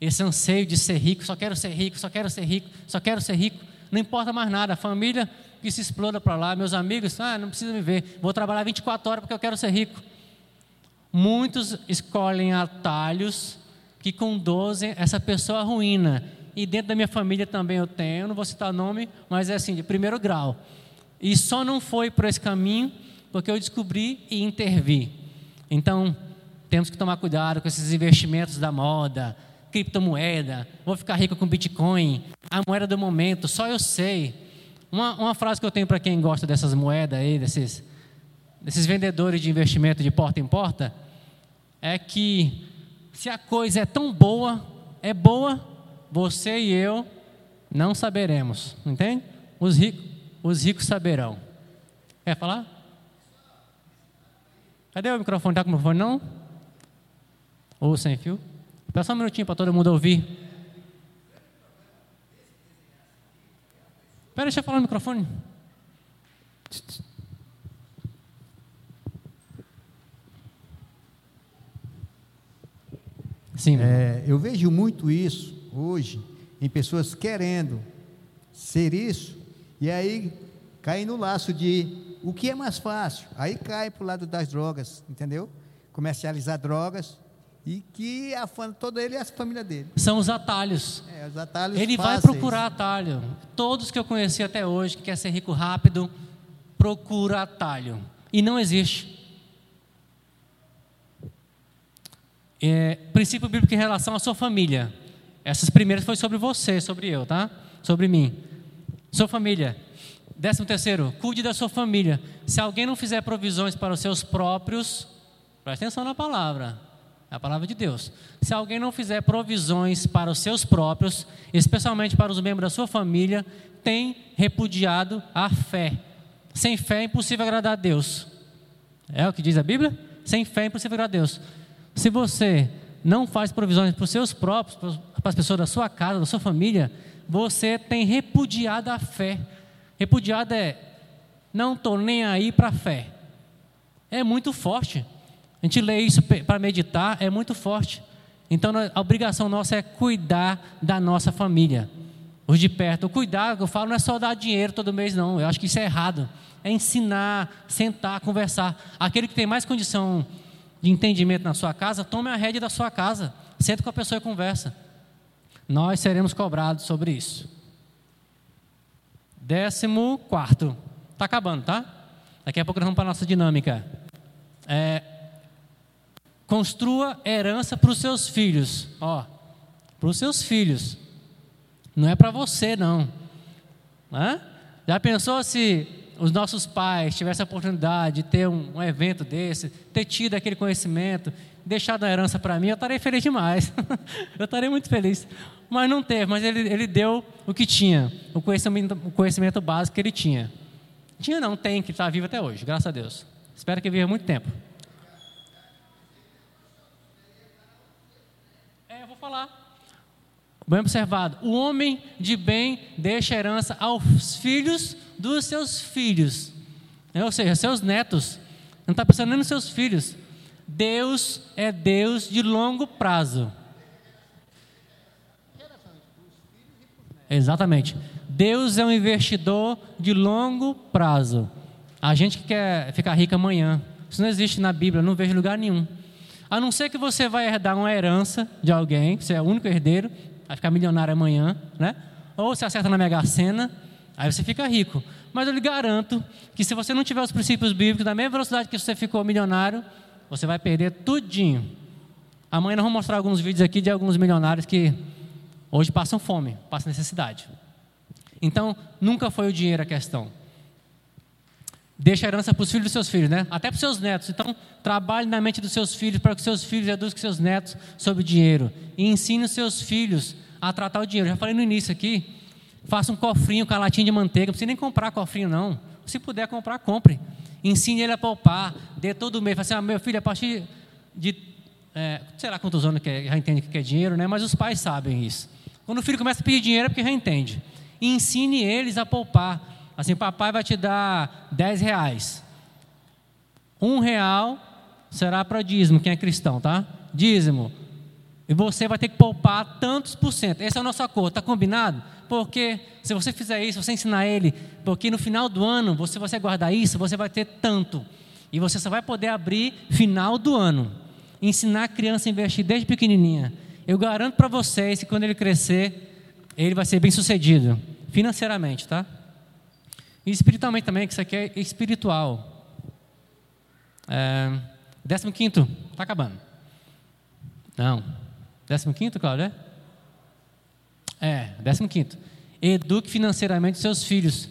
Esse anseio de ser rico, só quero ser rico, só quero ser rico, só quero ser rico. Não importa mais nada, a família que se exploda para lá, meus amigos, ah, não precisa me ver, vou trabalhar 24 horas porque eu quero ser rico. Muitos escolhem atalhos que conduzem essa pessoa à ruína. E dentro da minha família também eu tenho, não vou citar nome, mas é assim, de primeiro grau. E só não foi por esse caminho porque eu descobri e intervi. Então, temos que tomar cuidado com esses investimentos da moda, criptomoeda, vou ficar rico com Bitcoin, a moeda do momento, só eu sei. Uma, uma frase que eu tenho para quem gosta dessas moedas aí, desses, desses vendedores de investimento de porta em porta, é que se a coisa é tão boa, é boa, você e eu não saberemos, entende? Os ricos, os ricos saberão. Quer falar? Cadê o microfone? Está com o microfone não? Ou sem fio? Espera só um minutinho para todo mundo ouvir. Espera, deixa eu falar no microfone. Sim. É, eu vejo muito isso hoje em pessoas querendo ser isso e aí cai no laço de o que é mais fácil. Aí cai para o lado das drogas, entendeu? Comercializar drogas e que afana todo ele e a família dele. São os atalhos. É, os atalhos ele fáceis. vai procurar atalho. Todos que eu conheci até hoje, que quer ser rico rápido, procura atalho. E não existe. É, princípio bíblico em relação à sua família. Essas primeiras foi sobre você, sobre eu, tá? Sobre mim. Sua família. Décimo terceiro, cuide da sua família. Se alguém não fizer provisões para os seus próprios, preste atenção na palavra. É a palavra de Deus. Se alguém não fizer provisões para os seus próprios, especialmente para os membros da sua família, tem repudiado a fé. Sem fé é impossível agradar a Deus. É o que diz a Bíblia? Sem fé é impossível agradar a Deus. Se você não faz provisões para os seus próprios, para as pessoas da sua casa, da sua família, você tem repudiado a fé. Repudiado é não estou nem aí para a fé. É muito forte. A gente lê isso para meditar, é muito forte. Então a obrigação nossa é cuidar da nossa família. Os de perto, o cuidar, eu falo, não é só dar dinheiro todo mês, não. Eu acho que isso é errado. É ensinar, sentar, conversar. Aquele que tem mais condição de entendimento na sua casa, tome a rédea da sua casa. Senta com a pessoa e conversa. Nós seremos cobrados sobre isso. Décimo quarto. Está acabando, tá? Daqui a pouco nós vamos para a nossa dinâmica. É, Construa herança para os seus filhos. Ó, para os seus filhos. Não é para você, não. Hã? Já pensou se os nossos pais tivessem a oportunidade de ter um, um evento desse, ter tido aquele conhecimento, deixado a herança para mim, eu estaria feliz demais. eu estaria muito feliz. Mas não teve, mas ele, ele deu o que tinha, o conhecimento, o conhecimento básico que ele tinha. Tinha não, tem, que está vivo até hoje, graças a Deus. Espero que viva muito tempo. Falar. Bem observado. O homem de bem deixa herança aos filhos dos seus filhos. É, ou seja, seus netos. Não está pensando nem nos seus filhos. Deus é Deus de longo prazo. Exatamente. Deus é um investidor de longo prazo. A gente que quer ficar rico amanhã. Isso não existe na Bíblia, não vejo lugar nenhum. A não ser que você vai herdar uma herança de alguém, você é o único herdeiro, vai ficar milionário amanhã, né? Ou você acerta na Mega Sena, aí você fica rico. Mas eu lhe garanto que se você não tiver os princípios bíblicos na mesma velocidade que você ficou milionário, você vai perder tudinho. Amanhã nós vamos mostrar alguns vídeos aqui de alguns milionários que hoje passam fome, passam necessidade. Então, nunca foi o dinheiro a questão. Deixa a herança para os filhos dos seus filhos, né? Até para os seus netos. Então, trabalhe na mente dos seus filhos para que seus filhos eduquem seus netos sobre dinheiro. E ensine os seus filhos a tratar o dinheiro. Já falei no início aqui, faça um cofrinho com a latinha de manteiga, não precisa nem comprar cofrinho não. Se puder comprar, compre. Ensine ele a poupar, dê todo mês. Fala assim, ah, meu filho, a partir de, é, sei lá quantos anos que é, já entende que é dinheiro, né? mas os pais sabem isso. Quando o filho começa a pedir dinheiro é porque já entende. E ensine eles a poupar. Assim, papai vai te dar 10 reais. Um real será para dízimo, quem é cristão, tá? Dízimo. E você vai ter que poupar tantos por cento. Esse é o nosso acordo, tá combinado? Porque se você fizer isso, você ensinar ele, porque no final do ano, você você guardar isso, você vai ter tanto. E você só vai poder abrir final do ano. Ensinar a criança a investir desde pequenininha. Eu garanto para vocês que quando ele crescer, ele vai ser bem sucedido. Financeiramente, tá? E espiritualmente também, que isso aqui é espiritual. É, décimo quinto, está acabando. Não. Décimo quinto, Cláudio, é? É, décimo quinto. Eduque financeiramente seus filhos.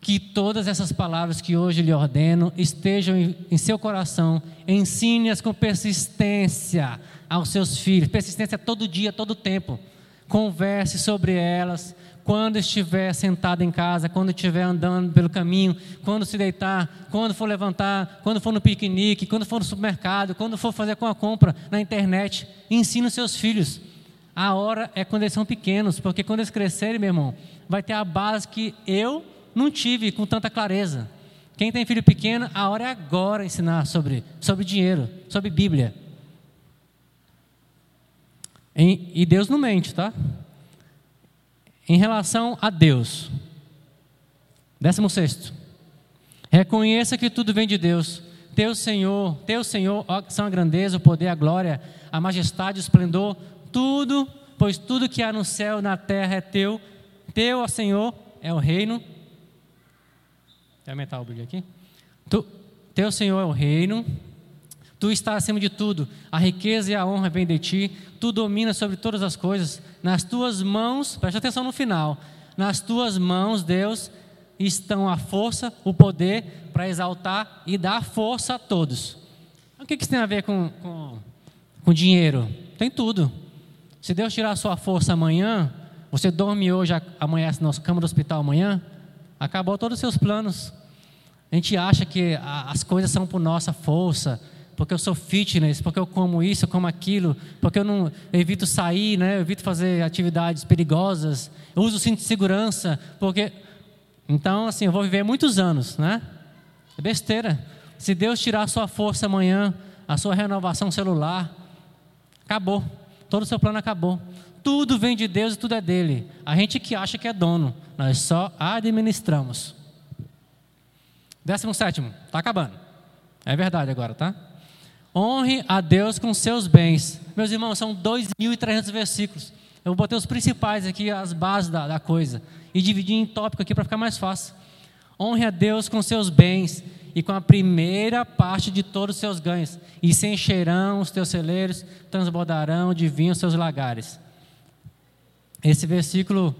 Que todas essas palavras que hoje lhe ordeno estejam em, em seu coração. Ensine-as com persistência aos seus filhos. Persistência todo dia, todo tempo. Converse sobre elas quando estiver sentado em casa, quando estiver andando pelo caminho, quando se deitar, quando for levantar, quando for no piquenique, quando for no supermercado, quando for fazer com a compra na internet, ensine os seus filhos. A hora é quando eles são pequenos, porque quando eles crescerem, meu irmão, vai ter a base que eu não tive com tanta clareza. Quem tem filho pequeno, a hora é agora ensinar sobre, sobre dinheiro, sobre Bíblia. E Deus não mente, tá? Em relação a Deus. Décimo sexto. Reconheça que tudo vem de Deus. Teu Senhor, teu Senhor são a grandeza, o poder, a glória, a majestade, o esplendor, tudo, pois tudo que há no céu e na terra é teu. Teu, ó Senhor, é o reino. Quer aumentar o brilho aqui? Tu, teu Senhor é o reino, Tu estás acima de tudo, a riqueza e a honra vêm de ti, tu dominas sobre todas as coisas. Nas tuas mãos, preste atenção no final, nas tuas mãos, Deus, estão a força, o poder para exaltar e dar força a todos. O que isso tem a ver com, com, com dinheiro? Tem tudo. Se Deus tirar a sua força amanhã, você dorme hoje, amanhece na cama do hospital amanhã, acabou todos os seus planos. A gente acha que as coisas são por nossa força, porque eu sou fitness, porque eu como isso, eu como aquilo, porque eu não eu evito sair, né? Eu evito fazer atividades perigosas, eu uso cinto de segurança, porque então assim, eu vou viver muitos anos, né? É besteira. Se Deus tirar a sua força amanhã, a sua renovação celular, acabou. Todo o seu plano acabou. Tudo vem de Deus e tudo é dele. A gente que acha que é dono, nós só administramos. Décimo sétimo, está acabando. É verdade agora, tá? Honre a Deus com seus bens. Meus irmãos, são 2.300 versículos. Eu botei os principais aqui, as bases da, da coisa. E dividi em tópico aqui para ficar mais fácil. Honre a Deus com seus bens e com a primeira parte de todos os seus ganhos. E se encherão os teus celeiros, transbordarão de vinho os seus lagares. Esse versículo,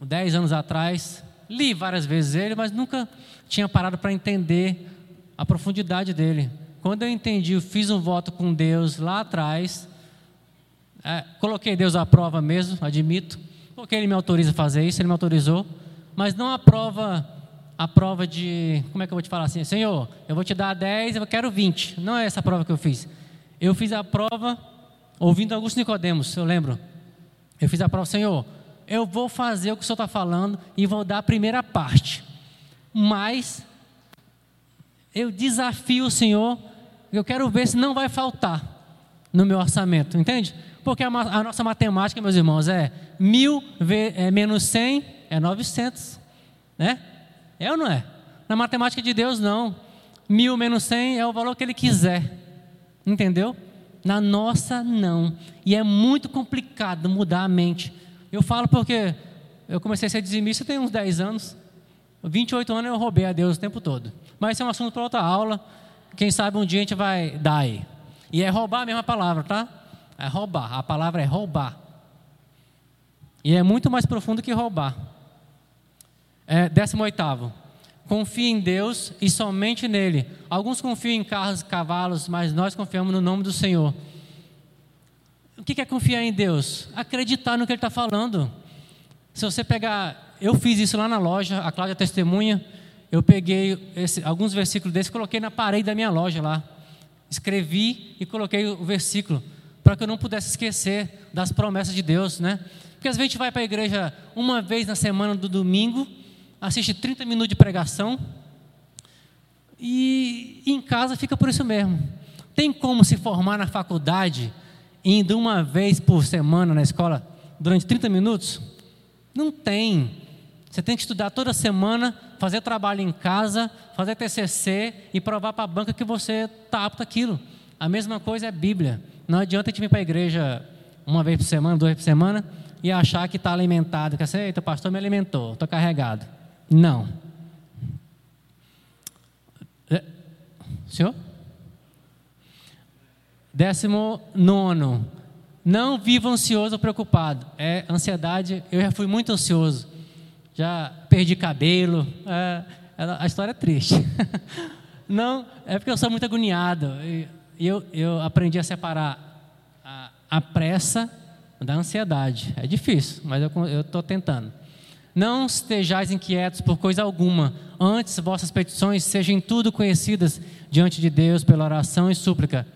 dez anos atrás, li várias vezes ele, mas nunca tinha parado para entender a profundidade dele. Quando eu entendi, eu fiz um voto com Deus lá atrás, é, coloquei Deus à prova mesmo, admito, porque Ele me autoriza a fazer isso, Ele me autorizou, mas não a prova, a prova de, como é que eu vou te falar assim, Senhor, eu vou te dar 10, eu quero 20, não é essa prova que eu fiz. Eu fiz a prova ouvindo Augusto Nicodemos, eu lembro. Eu fiz a prova, Senhor, eu vou fazer o que o Senhor está falando e vou dar a primeira parte, mas eu desafio o Senhor eu quero ver se não vai faltar no meu orçamento, entende? Porque a, a nossa matemática, meus irmãos, é mil é, menos cem é 900, né? É ou não é? Na matemática de Deus, não. Mil menos cem é o valor que Ele quiser, entendeu? Na nossa, não. E é muito complicado mudar a mente. Eu falo porque eu comecei a ser dizimista tem uns 10 anos. 28 anos eu roubei a Deus o tempo todo. Mas isso é um assunto para outra aula. Quem sabe um dia a gente vai dar aí. E é roubar a mesma palavra, tá? É roubar. A palavra é roubar. E é muito mais profundo que roubar. É, décimo oitavo. Confie em Deus e somente nele. Alguns confiam em carros cavalos, mas nós confiamos no nome do Senhor. O que é confiar em Deus? Acreditar no que Ele está falando. Se você pegar, eu fiz isso lá na loja, a Cláudia testemunha, eu peguei esse, alguns versículos desses, coloquei na parede da minha loja lá. Escrevi e coloquei o versículo, para que eu não pudesse esquecer das promessas de Deus, né? Porque às vezes a gente vai para a igreja uma vez na semana do domingo, assiste 30 minutos de pregação, e em casa fica por isso mesmo. Tem como se formar na faculdade indo uma vez por semana na escola durante 30 minutos? Não tem. Você tem que estudar toda semana, fazer trabalho em casa, fazer TCC e provar para a banca que você está apto àquilo. A mesma coisa é Bíblia. Não adianta a gente vir para a igreja uma vez por semana, duas por semana e achar que está alimentado. Que assim, eita, o pastor me alimentou, estou carregado. Não. É, senhor? Décimo nono. Não viva ansioso ou preocupado. É ansiedade. Eu já fui muito ansioso. Já perdi cabelo. É, a história é triste. Não, é porque eu sou muito agoniado. Eu, eu aprendi a separar a, a pressa da ansiedade. É difícil, mas eu estou tentando. Não estejais inquietos por coisa alguma, antes vossas petições sejam tudo conhecidas diante de Deus pela oração e súplica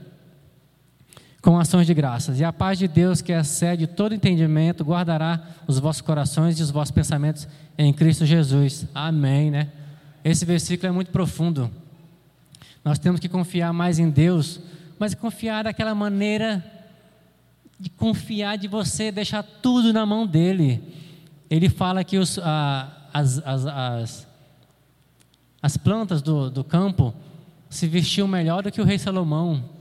com ações de graças. E a paz de Deus, que excede todo entendimento, guardará os vossos corações e os vossos pensamentos em Cristo Jesus. Amém, né? Esse versículo é muito profundo. Nós temos que confiar mais em Deus, mas confiar daquela maneira de confiar de você, deixar tudo na mão dele. Ele fala que os, ah, as, as, as, as plantas do, do campo se vestiam melhor do que o rei Salomão.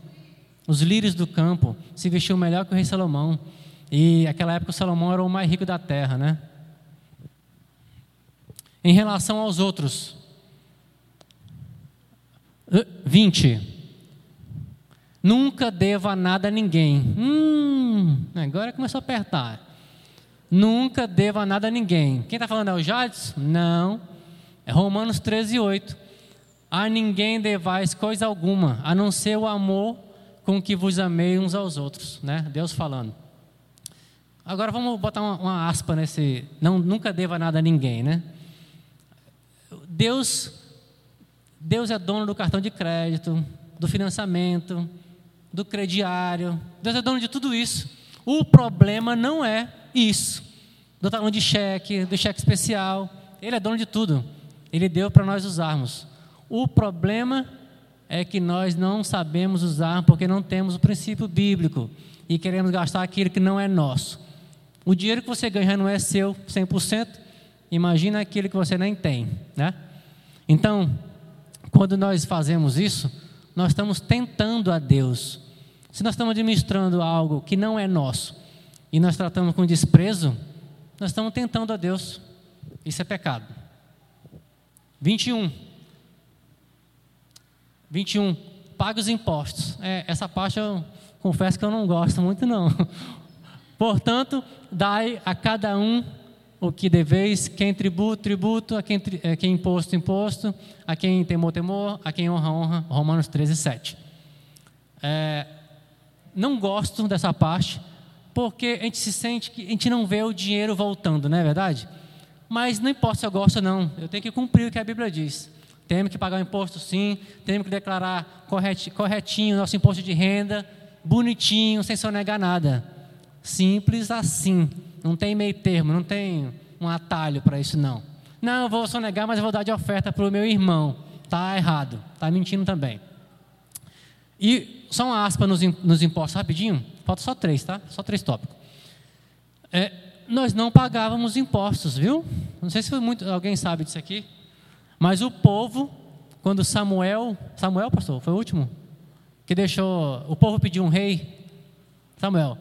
Os lírios do campo se vestiam melhor que o rei Salomão. E naquela época o Salomão era o mais rico da terra, né? Em relação aos outros. 20. Nunca deva nada a ninguém. Hum, agora começou a apertar. Nunca deva nada a ninguém. Quem está falando é o Jades? Não. É Romanos 13, 8. A ninguém devais coisa alguma, a não ser o amor com que vos amei uns aos outros, né? Deus falando. Agora vamos botar uma, uma aspa nesse, não nunca deva nada a ninguém, né? Deus Deus é dono do cartão de crédito, do financiamento, do crediário. Deus é dono de tudo isso. O problema não é isso. Do talão de cheque, do cheque especial. Ele é dono de tudo. Ele deu para nós usarmos. O problema é que nós não sabemos usar porque não temos o princípio bíblico e queremos gastar aquilo que não é nosso. O dinheiro que você ganha não é seu 100%, imagina aquilo que você nem tem, né? Então, quando nós fazemos isso, nós estamos tentando a Deus. Se nós estamos administrando algo que não é nosso e nós tratamos com desprezo, nós estamos tentando a Deus. Isso é pecado. 21. 21. Pague os impostos. É, essa parte eu confesso que eu não gosto muito, não. Portanto, dai a cada um o que deveis, quem tributo, tributo, a quem, a quem imposto, imposto, a quem temor, temor, a quem honra, honra. Romanos 13, 7. É, não gosto dessa parte, porque a gente se sente que a gente não vê o dinheiro voltando, não é verdade? Mas não importa se eu gosto ou não, eu tenho que cumprir o que a Bíblia diz. Temos que pagar o imposto sim, temos que declarar corretinho nosso imposto de renda, bonitinho, sem sonegar nada. Simples assim. Não tem meio termo, não tem um atalho para isso não. Não, eu vou sonegar, mas eu vou dar de oferta para o meu irmão. Está errado, está mentindo também. E só uma aspa nos, nos impostos, rapidinho. Falta só três, tá? Só três tópicos. É, nós não pagávamos impostos, viu? Não sei se muito, alguém sabe disso aqui. Mas o povo, quando Samuel, Samuel, pastor, foi o último que deixou, o povo pediu um rei. Samuel,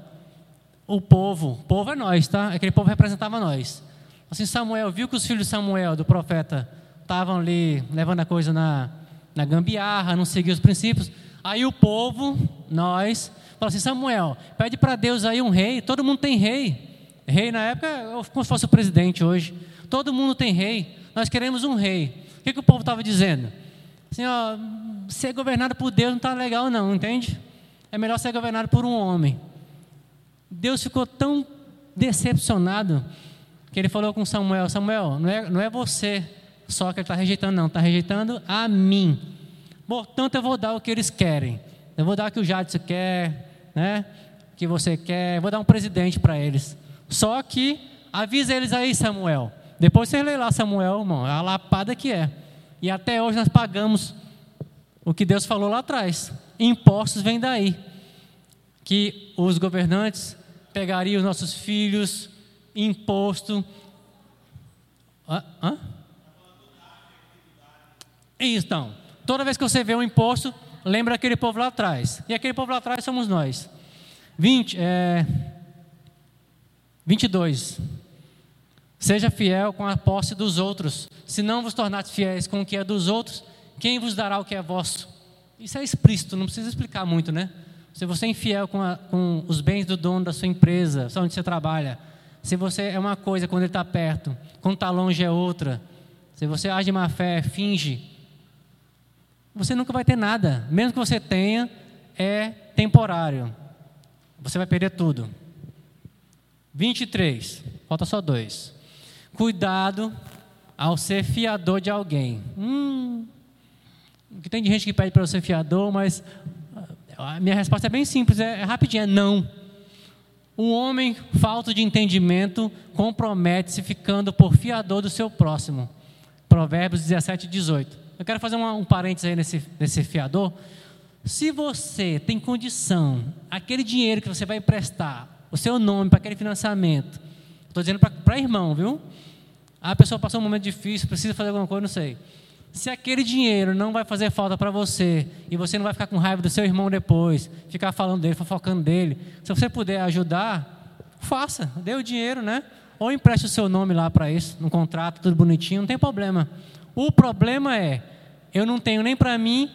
o povo, o povo é nós, tá? Aquele povo representava nós. Assim, Samuel viu que os filhos de Samuel, do profeta, estavam ali levando a coisa na, na gambiarra, não seguiam os princípios. Aí o povo, nós, falou assim: Samuel, pede para Deus aí um rei. Todo mundo tem rei. Rei na época é como se fosse o presidente hoje. Todo mundo tem rei. Nós queremos um rei que, que o povo estava dizendo? Assim, ó, ser governado por Deus não está legal, não, entende? É melhor ser governado por um homem. Deus ficou tão decepcionado que ele falou com Samuel: Samuel, não é, não é você só que ele está rejeitando, não, está rejeitando a mim. Portanto, eu vou dar o que eles querem. Eu vou dar o que o Jadson quer, né? O que você quer. Eu vou dar um presidente para eles. Só que avisa eles aí, Samuel. Depois você lê lá, Samuel, irmão, a lapada que é. E até hoje nós pagamos o que Deus falou lá atrás. Impostos vêm daí. Que os governantes pegariam os nossos filhos, imposto. Hã? Hã? Então, toda vez que você vê um imposto, lembra aquele povo lá atrás. E aquele povo lá atrás somos nós. 20, é, 22. Seja fiel com a posse dos outros. Se não vos tornares fiéis com o que é dos outros, quem vos dará o que é vosso? Isso é explícito, não precisa explicar muito, né? Se você é infiel com, a, com os bens do dono da sua empresa, onde você trabalha, se você é uma coisa quando ele está perto, quando está longe é outra, se você age de má fé, finge, você nunca vai ter nada. Mesmo que você tenha, é temporário. Você vai perder tudo. 23, falta só dois. Cuidado ao ser fiador de alguém. Hum, tem gente que pede para eu ser fiador, mas a minha resposta é bem simples, é, é é não. Um homem falto de entendimento compromete-se ficando por fiador do seu próximo. Provérbios 17, 18. Eu quero fazer um, um parênteses aí nesse, nesse fiador. Se você tem condição, aquele dinheiro que você vai emprestar, o seu nome para aquele financiamento, estou dizendo para irmão, viu? A pessoa passou um momento difícil, precisa fazer alguma coisa, não sei. Se aquele dinheiro não vai fazer falta para você e você não vai ficar com raiva do seu irmão depois, ficar falando dele, fofocando dele, se você puder ajudar, faça, dê o dinheiro, né? Ou empreste o seu nome lá para isso, no contrato, tudo bonitinho, não tem problema. O problema é, eu não tenho nem para mim,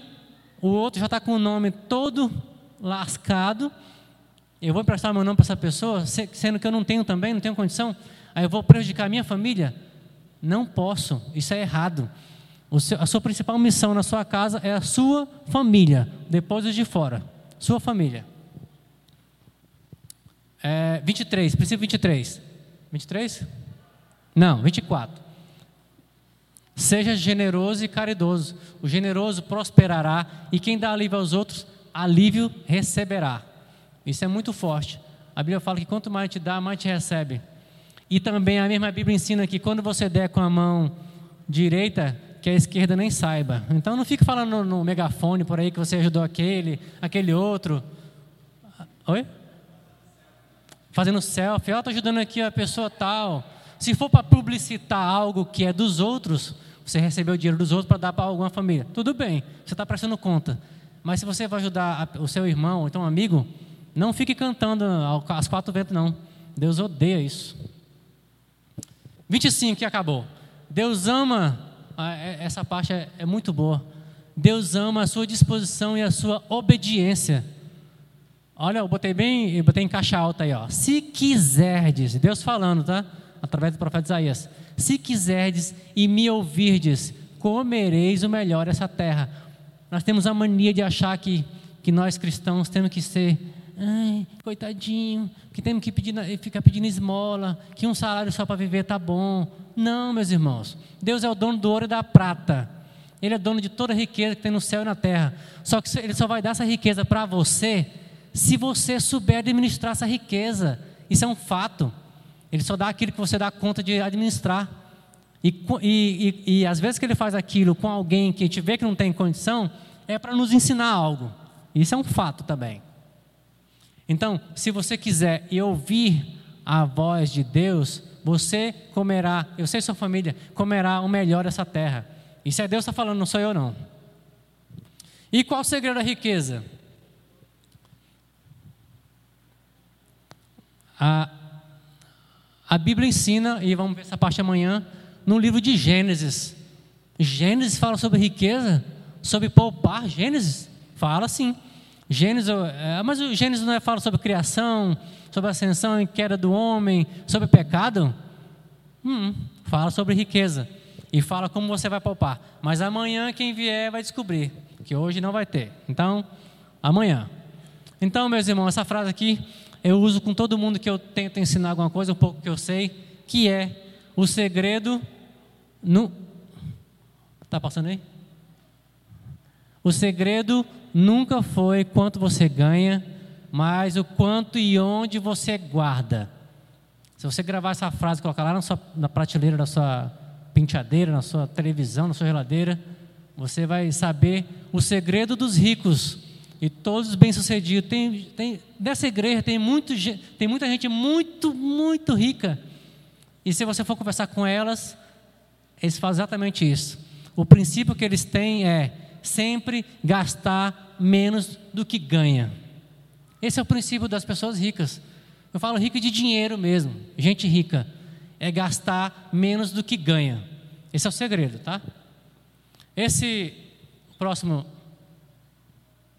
o outro já está com o nome todo lascado. Eu vou emprestar meu nome para essa pessoa, sendo que eu não tenho também, não tenho condição. Aí eu vou prejudicar a minha família? Não posso, isso é errado. Seu, a sua principal missão na sua casa é a sua família, depois os de fora. Sua família. É, 23, princípio 23. 23? Não, 24. Seja generoso e caridoso. O generoso prosperará e quem dá alívio aos outros, alívio receberá. Isso é muito forte. A Bíblia fala que quanto mais te dá, mais te recebe. E também a mesma Bíblia ensina que quando você der com a mão direita, que a esquerda nem saiba. Então não fique falando no, megafone por aí que você ajudou aquele, aquele outro. Oi? Fazendo selfie, ó, estou ajudando aqui a pessoa tal. Se for para publicitar algo que é dos outros, você recebeu o dinheiro dos outros para dar para alguma família. Tudo bem, você está prestando conta. Mas se você vai ajudar o seu irmão, ou então um amigo, não fique cantando às quatro ventos, não. Deus odeia isso. 25 que acabou. Deus ama, é, essa parte é, é muito boa. Deus ama a sua disposição e a sua obediência. Olha, eu botei bem, eu botei em caixa alta aí, ó. Se quiserdes, Deus falando, tá? Através do profeta Isaías. Se quiserdes e me ouvirdes, comereis o melhor dessa terra. Nós temos a mania de achar que, que nós cristãos temos que ser, ai, coitadinho, que temos que pedir, ficar pedindo esmola, que um salário só para viver tá bom. Não, meus irmãos. Deus é o dono do ouro e da prata. Ele é dono de toda a riqueza que tem no céu e na terra. Só que ele só vai dar essa riqueza para você se você souber administrar essa riqueza. Isso é um fato. Ele só dá aquilo que você dá conta de administrar. E, e, e, e às vezes que ele faz aquilo com alguém que a gente vê que não tem condição, é para nos ensinar algo. Isso é um fato também. Então, se você quiser e ouvir a voz de Deus, você comerá, eu sei sua família, comerá o melhor dessa terra. Isso é Deus está falando, não sou eu não. E qual o segredo da riqueza? A, a Bíblia ensina, e vamos ver essa parte amanhã, no livro de Gênesis. Gênesis fala sobre riqueza, sobre poupar. Gênesis fala sim. Gênesis, é, mas o Gênesis não é fala sobre criação, sobre ascensão e queda do homem, sobre pecado? Hum, fala sobre riqueza e fala como você vai poupar. Mas amanhã quem vier vai descobrir que hoje não vai ter. Então, amanhã. Então, meus irmãos, essa frase aqui eu uso com todo mundo que eu tento ensinar alguma coisa, um pouco que eu sei, que é o segredo no Tá passando aí? O segredo nunca foi quanto você ganha, mas o quanto e onde você guarda. Se você gravar essa frase e colocar lá na, sua, na prateleira da sua penteadeira, na sua televisão, na sua geladeira, você vai saber o segredo dos ricos e todos os bem-sucedidos. Tem, tem, dessa igreja tem, muito, tem muita gente muito, muito rica. E se você for conversar com elas, eles fazem exatamente isso. O princípio que eles têm é sempre gastar menos do que ganha. Esse é o princípio das pessoas ricas. Eu falo rico de dinheiro mesmo, gente rica. É gastar menos do que ganha. Esse é o segredo, tá? Esse próximo.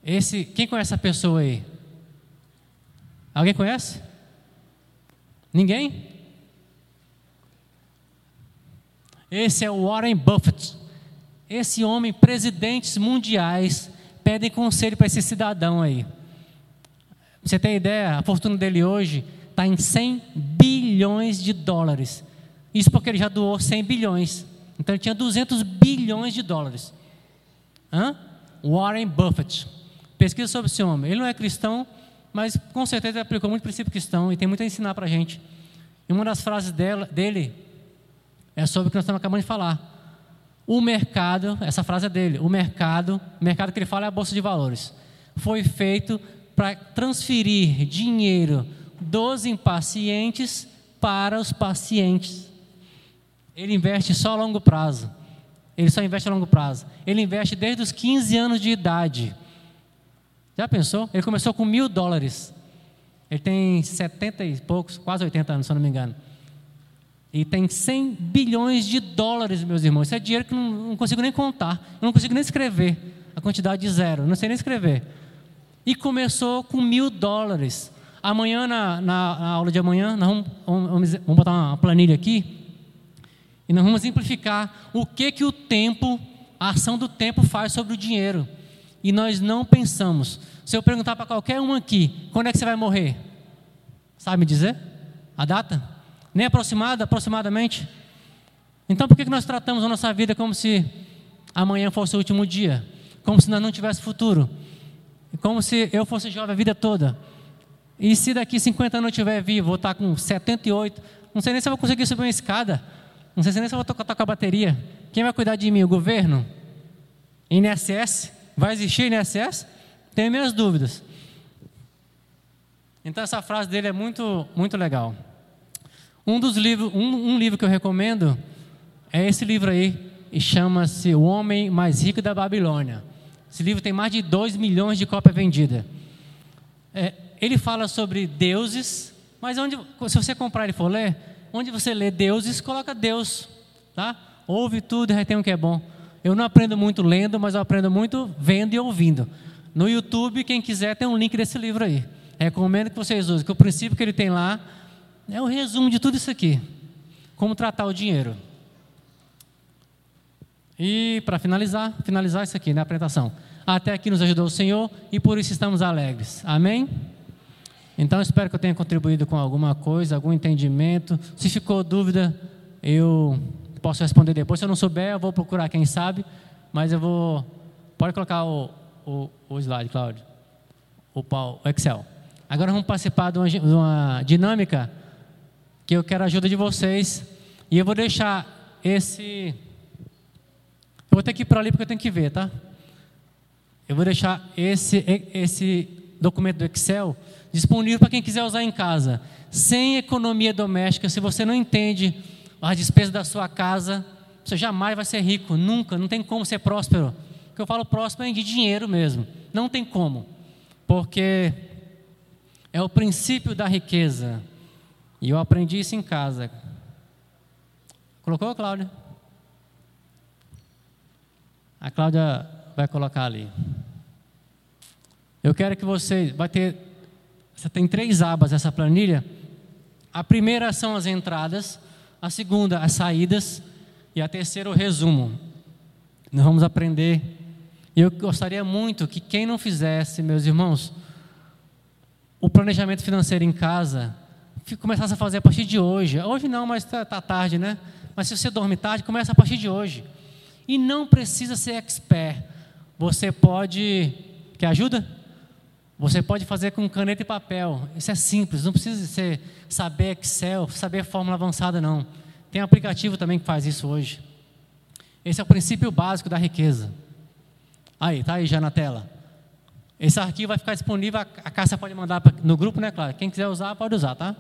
Esse, quem conhece essa pessoa aí? Alguém conhece? Ninguém? Esse é o Warren Buffett. Esse homem, presidentes mundiais pedem conselho para esse cidadão aí. Você tem ideia? A fortuna dele hoje está em 100 bilhões de dólares. Isso porque ele já doou 100 bilhões. Então ele tinha 200 bilhões de dólares. Hã? Warren Buffett. Pesquisa sobre esse homem. Ele não é cristão, mas com certeza aplicou muito princípio cristão e tem muito a ensinar para a gente. E uma das frases dela, dele é sobre o que nós estamos acabando de falar. O mercado, essa frase é dele, o mercado, o mercado que ele fala é a bolsa de valores, foi feito para transferir dinheiro dos impacientes para os pacientes. Ele investe só a longo prazo. Ele só investe a longo prazo. Ele investe desde os 15 anos de idade. Já pensou? Ele começou com mil dólares. Ele tem 70 e poucos, quase 80 anos, se eu não me engano. E tem 100 bilhões de dólares, meus irmãos. Isso é dinheiro que não, não consigo nem contar. Eu não consigo nem escrever a quantidade de zero. Não sei nem escrever. E começou com mil dólares. Amanhã, na, na, na aula de amanhã, vamos, vamos, vamos, botar uma planilha aqui. E nós vamos simplificar o que, que o tempo, a ação do tempo faz sobre o dinheiro. E nós não pensamos. Se eu perguntar para qualquer um aqui, quando é que você vai morrer? Sabe me dizer? A data? Nem aproximada, aproximadamente. Então por que nós tratamos a nossa vida como se amanhã fosse o último dia? Como se nós não tivéssemos futuro? Como se eu fosse jovem a vida toda? E se daqui 50 anos eu estiver vivo, vou estar com 78, não sei nem se eu vou conseguir subir uma escada, não sei nem se eu vou tocar, tocar a bateria. Quem vai cuidar de mim? O governo? INSS? Vai existir INSS? Tenho minhas dúvidas. Então essa frase dele é muito, muito legal. Um dos livros, um, um livro que eu recomendo é esse livro aí, e chama-se O Homem Mais Rico da Babilônia. Esse livro tem mais de 2 milhões de cópias vendidas. É, ele fala sobre deuses, mas onde, se você comprar e for ler, onde você lê deuses, coloca Deus, tá? Ouve tudo e retém o que é bom. Eu não aprendo muito lendo, mas eu aprendo muito vendo e ouvindo. No YouTube, quem quiser, tem um link desse livro aí. Recomendo que vocês usem, que o princípio que ele tem lá é o resumo de tudo isso aqui. Como tratar o dinheiro. E para finalizar, finalizar isso aqui, né, a apresentação. Até aqui nos ajudou o Senhor e por isso estamos alegres. Amém? Então espero que eu tenha contribuído com alguma coisa, algum entendimento. Se ficou dúvida, eu posso responder depois. Se eu não souber, eu vou procurar quem sabe. Mas eu vou. Pode colocar o, o, o slide, Cláudio. O, o Excel. Agora vamos participar de uma, de uma dinâmica que eu quero a ajuda de vocês. E eu vou deixar esse. Eu vou ter que ir para ali porque eu tenho que ver, tá? Eu vou deixar esse, esse documento do Excel disponível para quem quiser usar em casa. Sem economia doméstica, se você não entende as despesas da sua casa, você jamais vai ser rico, nunca, não tem como ser próspero. O que eu falo próspero é de dinheiro mesmo, não tem como, porque é o princípio da riqueza. E eu aprendi isso em casa. Colocou, Cláudia? A Cláudia vai colocar ali. Eu quero que você vai ter você tem três abas nessa planilha. A primeira são as entradas, a segunda as saídas e a terceira o resumo. Nós vamos aprender. E eu gostaria muito que quem não fizesse, meus irmãos, o planejamento financeiro em casa começasse a fazer a partir de hoje. Hoje não, mas está tá tarde, né? Mas se você dorme tarde, começa a partir de hoje. E não precisa ser expert. Você pode. Quer ajuda? Você pode fazer com caneta e papel. Isso é simples, não precisa ser saber Excel, saber fórmula avançada, não. Tem um aplicativo também que faz isso hoje. Esse é o princípio básico da riqueza. Aí, tá aí já na tela. Esse arquivo vai ficar disponível, a Cássia pode mandar no grupo, né, claro? Quem quiser usar, pode usar, tá?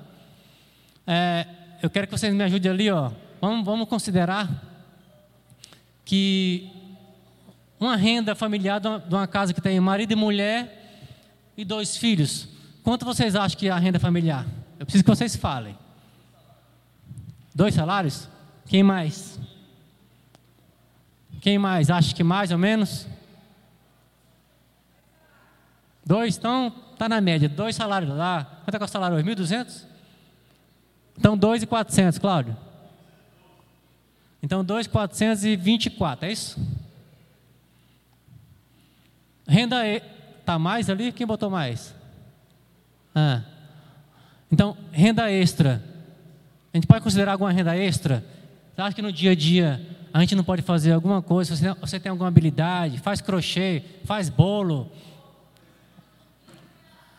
É, eu quero que vocês me ajudem ali, ó. Vamos, vamos considerar que uma renda familiar de uma, de uma casa que tem marido e mulher e dois filhos. Quanto vocês acham que é a renda familiar? Eu preciso que vocês falem. Dois salários? Quem mais? Quem mais? Acha que mais ou menos? Dois, então, está na média. Dois salários lá. Quanto é que é o salário hoje? 1.200? Então, 2.400, Cláudio. Então, 2.424, é isso? Renda está mais ali? Quem botou mais? Ah. Então, renda extra. A gente pode considerar alguma renda extra? Você acha que no dia a dia a gente não pode fazer alguma coisa? Você, você tem alguma habilidade? Faz crochê, faz bolo.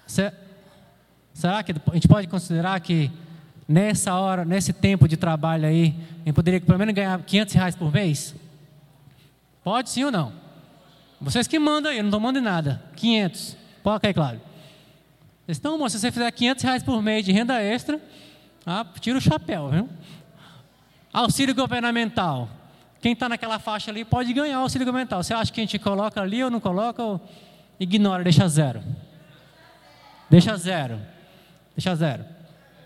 Será que a gente pode considerar que nessa hora, nesse tempo de trabalho aí, gente poderia pelo menos ganhar 500 reais por mês? Pode sim ou não? Vocês que mandam aí, eu não estou mandando nada. 500. Coloca aí, claro. Então, moça, se você fizer 500 reais por mês de renda extra, ah, tira o chapéu, viu? Auxílio governamental. Quem está naquela faixa ali pode ganhar auxílio governamental. Você acha que a gente coloca ali ou não coloca? Ou ignora, deixa zero. Deixa zero. Deixa zero.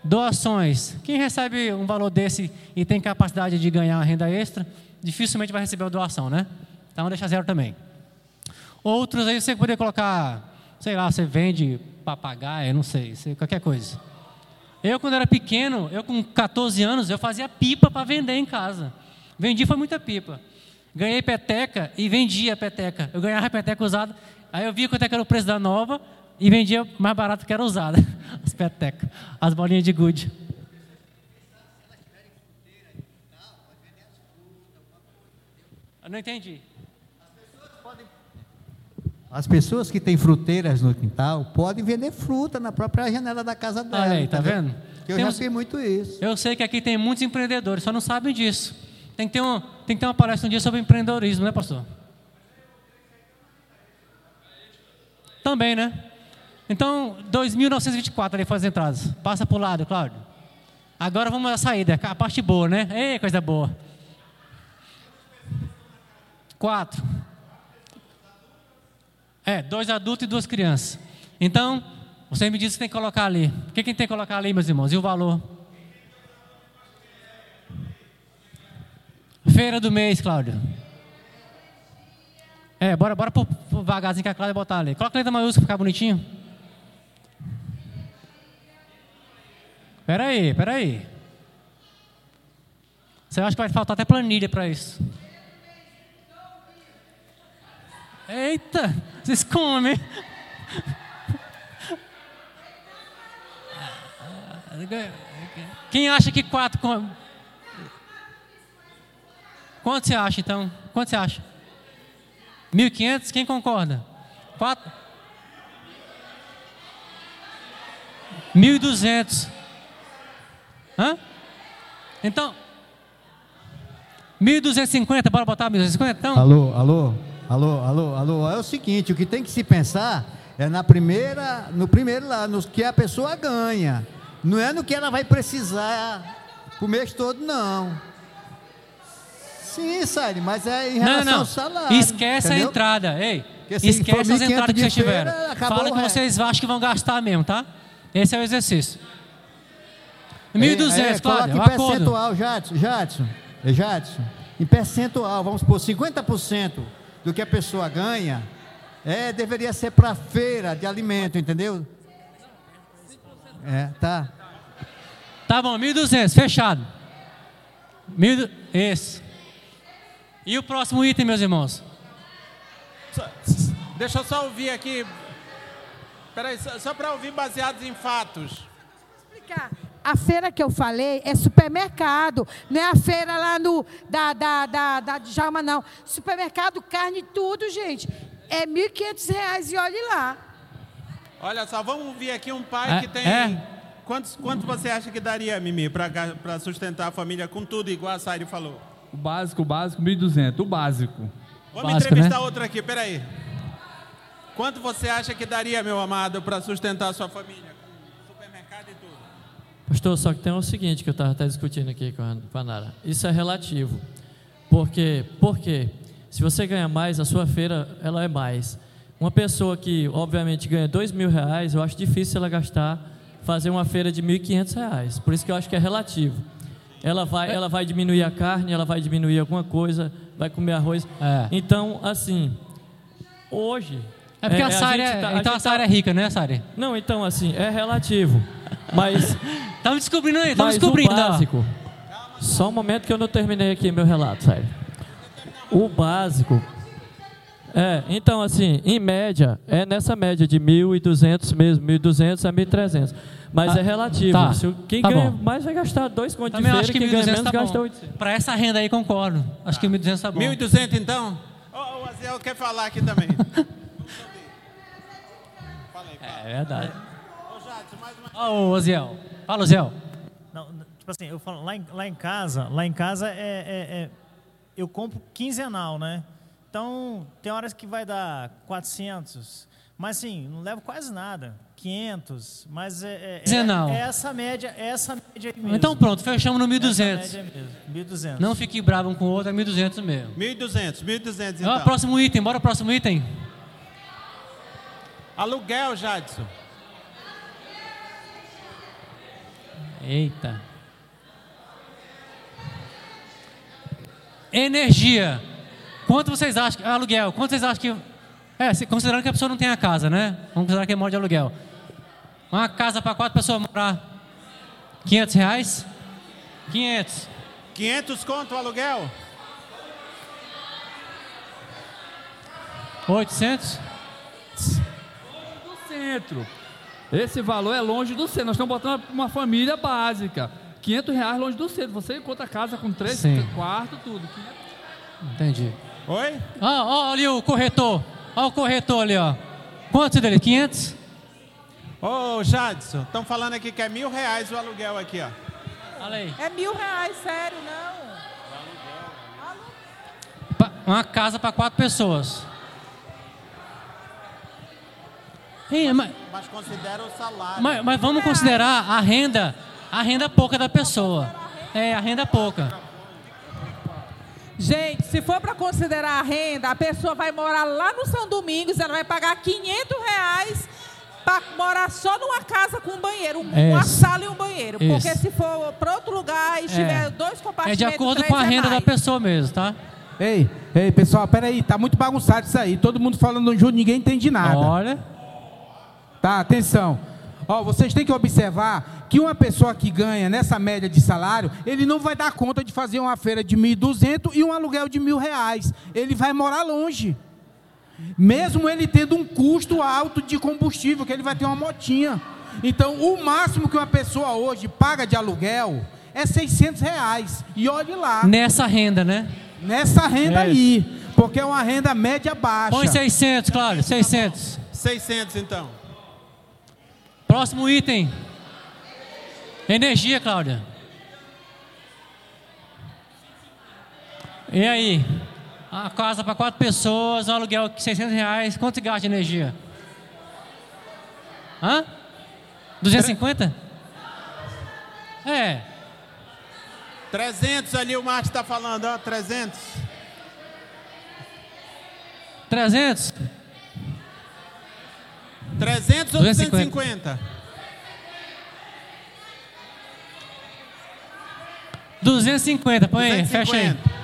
Doações. Quem recebe um valor desse e tem capacidade de ganhar renda extra, dificilmente vai receber a doação, né? Então deixa zero também. Outros aí você poderia colocar, sei lá, você vende papagaio, não sei, qualquer coisa. Eu, quando era pequeno, eu com 14 anos, eu fazia pipa para vender em casa. Vendi foi muita pipa. Ganhei peteca e vendia a peteca. Eu ganhava peteca usada, aí eu via quanto é era o preço da nova e vendia mais barato que era usada. As petecas, as bolinhas de gude. Eu não entendi. As pessoas que têm fruteiras no quintal podem vender fruta na própria janela da casa dela. Olha aí, tá vendo? Eu Temos, já sei muito isso. Eu sei que aqui tem muitos empreendedores, só não sabem disso. Tem que ter, um, tem que ter uma palestra um dia sobre empreendedorismo, né, pastor? Também, né? Então, 2.924 ali foi as entradas. Passa para o lado, Cláudio. Agora vamos à saída, a parte boa, né? Ei, coisa boa. Quatro. É, dois adultos e duas crianças. Então, você me disse que tem que colocar ali. O que, que tem que colocar ali, meus irmãos? E o valor? Feira do mês, Cláudio. É, bora, bora pro vagarzinho que a Cláudia botar ali. Coloca a letra maiúscula para ficar bonitinho. Espera aí, espera aí. Você acha que vai faltar até planilha para isso? Eita, vocês comem. Quem acha que quatro come? Quanto você acha então? Quanto você acha? 1.500? Quem concorda? Quatro? 1.200. Hã? Então, 1.250, bora botar 1.250 então? Alô, alô. Alô, alô, alô. É o seguinte, o que tem que se pensar é na primeira, no primeiro lá, no que a pessoa ganha. Não é no que ela vai precisar o mês todo, não. Sim, Sérgio, mas é em relação não, não. ao salário. Esquece entendeu? a entrada, ei. esquece as entradas que vocês tiveram. Fala que vocês acham que vão gastar mesmo, tá? Esse é o exercício. 1.200, é, é, claro, em percentual, Jadson, Jadson, Jadson, em percentual, vamos por 50% do que a pessoa ganha, é, deveria ser para feira de alimento, entendeu? É, tá. Tá bom, 1.200, fechado. Mil, esse. E o próximo item, meus irmãos? Deixa eu só ouvir aqui. Peraí, só, só para ouvir baseados em fatos. explicar. A feira que eu falei é supermercado, não é a feira lá no da da da, da Djalma, não. Supermercado, carne, tudo, gente. É R$ 1.500 e olhe lá. Olha só, vamos ver aqui um pai É, que tem. é. Quantos, quantos você acha que daria, Mimi, para sustentar a família com tudo, igual a Sairi falou? O básico, o básico, 1.200. O básico. Vamos Básico, entrevistar né? outro aqui, peraí. Quanto você acha que daria, meu amado, para sustentar a sua família? Pastor, só que tem o seguinte que eu estava até discutindo aqui com a, com a Nara. Isso é relativo. Porque, por quê? Se você ganha mais, a sua feira ela é mais. Uma pessoa que, obviamente, ganha dois mil reais, eu acho difícil ela gastar, fazer uma feira de mil e quinhentos reais. Por isso que eu acho que é relativo. Ela vai, ela vai diminuir a carne, ela vai diminuir alguma coisa, vai comer arroz. É. Então, assim, hoje... É porque a gente Sari tá- é, a então a gente Sari é rica, né, Sari? Não, então, assim, é relativo. Mas Estamos descobrindo aí, estamos descobrindo. o básico. Só um momento que eu não terminei aqui meu relato, sério. O básico. É, então assim, em média, é nessa média de 1.200 mesmo, 1.200 a 1.300. Mas Ah, é relativo. tá, Se quem tá ganha bom. mais vai gastar dois contos de Também feira acho e que quem ganha 1.200 menos tá gasta bom. 800. Para essa renda aí, concordo. Acho que 1.200 tá bom. 1.200 então? Ô, o Aziel quer falar aqui também. Fala aí, fala. É verdade. Uma... Ó, ô, Oziel. Fala, Oziel. Não, tipo assim, eu falo, lá em, lá em casa, lá em casa é, é- é- eu compro quinzenal, né? Então, tem horas que vai dar 400, mas assim, não levo quase nada, 500, mas é, é, é- Quinzenal. é essa média, é essa média aí mesmo. Então pronto, fechamos no Essa 1.200. média mesmo, 1.200. Não fique bravo um com o outro, é 1.200 mesmo. 1.200, 1.200 Ó, então. próximo item, bora próximo item. Aluguel, Jadson. Eita. Energia. Quanto vocês acham? que- Aluguel. Quanto vocês acham que. É, considerando que a pessoa não tem a casa, né? Vamos considerar que é mora de aluguel. Uma casa para quatro pessoas morar. 500 reais? 500. 500 conto o aluguel? 800? do centro. Esse valor é longe do centro. Nós estamos botando uma família básica. 500 reais longe do centro. Você encontra casa com três Sim. quartos, tudo. Entendi. Oi? Ó, ali o corretor. Ó o corretor ali, ó. Quanto dele? 500? Ô, Jadson, estão falando aqui que é mil reais o aluguel aqui, ó. Olha aí. É mil reais, sério, não. Uma casa para quatro pessoas. Ih, mas, Mas considera o salário. mas, mas vamos considerar a renda, a renda pouca da pessoa. É, a renda pouca. Gente, se for para considerar a renda, a pessoa vai morar lá no São Domingos, ela vai pagar 500 reais para morar só numa casa com um banheiro, um- uma sala e um banheiro. Porque se for para outro lugar e tiver dois É compartimentos, de acordo com a é renda da pessoa mesmo, tá? Ei, ei, pessoal, peraí, tá muito bagunçado isso aí. Todo mundo falando junto, ninguém entende nada. Olha. Tá, atenção. Ó, vocês têm que observar que uma pessoa que ganha nessa média de salário, ele não vai dar conta de fazer uma feira de 1.200 e um aluguel de mil reais. Ele vai morar longe. Mesmo ele tendo um custo alto de combustível, que ele vai ter uma motinha. Então, o máximo que uma pessoa hoje paga de aluguel é 600 reais. E olhe lá, Nessa renda, né? nessa renda É. aí. Porque é uma renda média baixa. Põe 600, claro, 600. 600 então. Próximo item. Energia, Cláudia. E aí? A casa para quatro pessoas, um aluguel de 600 reais. Quanto gasta de energia? Hã? 250? É. 300 ali o Márcio está falando, ó, 300. 300? 300 ou 250? 250? 250, põe aí, fecha aí. 250.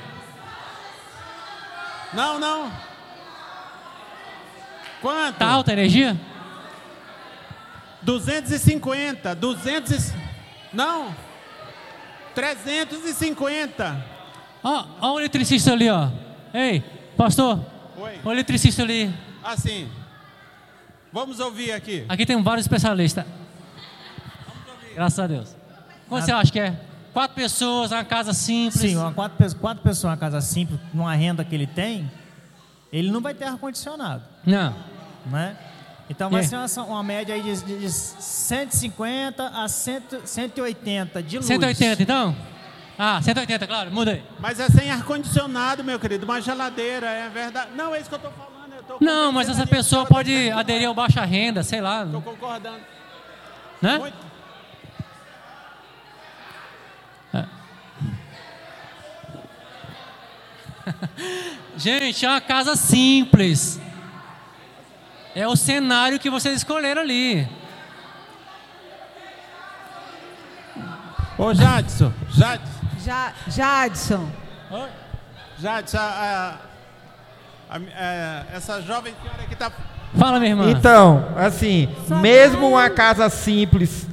Não, não. Quanto? Tá alta a energia? 250. 200 e... Não. 350. Ó, ó o eletricista ali, ó. Ei, pastor. Oi. O eletricista ali. Assim. Vamos ouvir aqui. Aqui tem vários especialistas. Graças a Deus. Quanto você acha que é? Quatro pessoas, uma casa simples. Sim, uma quatro, quatro pessoas uma casa simples, numa renda que ele tem, ele não vai ter ar-condicionado. Não. Né? Então vai É. ser uma, uma média aí de, de, de 150 a 100, 180 de luz. 180 então? Ah, 180, claro, muda aí. Mas é sem ar-condicionado, meu querido. Uma geladeira, é verdade. Não, é isso que eu estou falando. Não, mas essa pessoa pode aderir ao baixa renda, sei lá. Estou concordando. Né? Muito. Gente, é uma casa simples. É o cenário que vocês escolheram ali. Ô, Jadson. Jadson. Ja, Jadson. Jadson, a- a- a- é, essa jovem senhora que está... Fala, minha irmã. Então, assim, mesmo uma casa simples,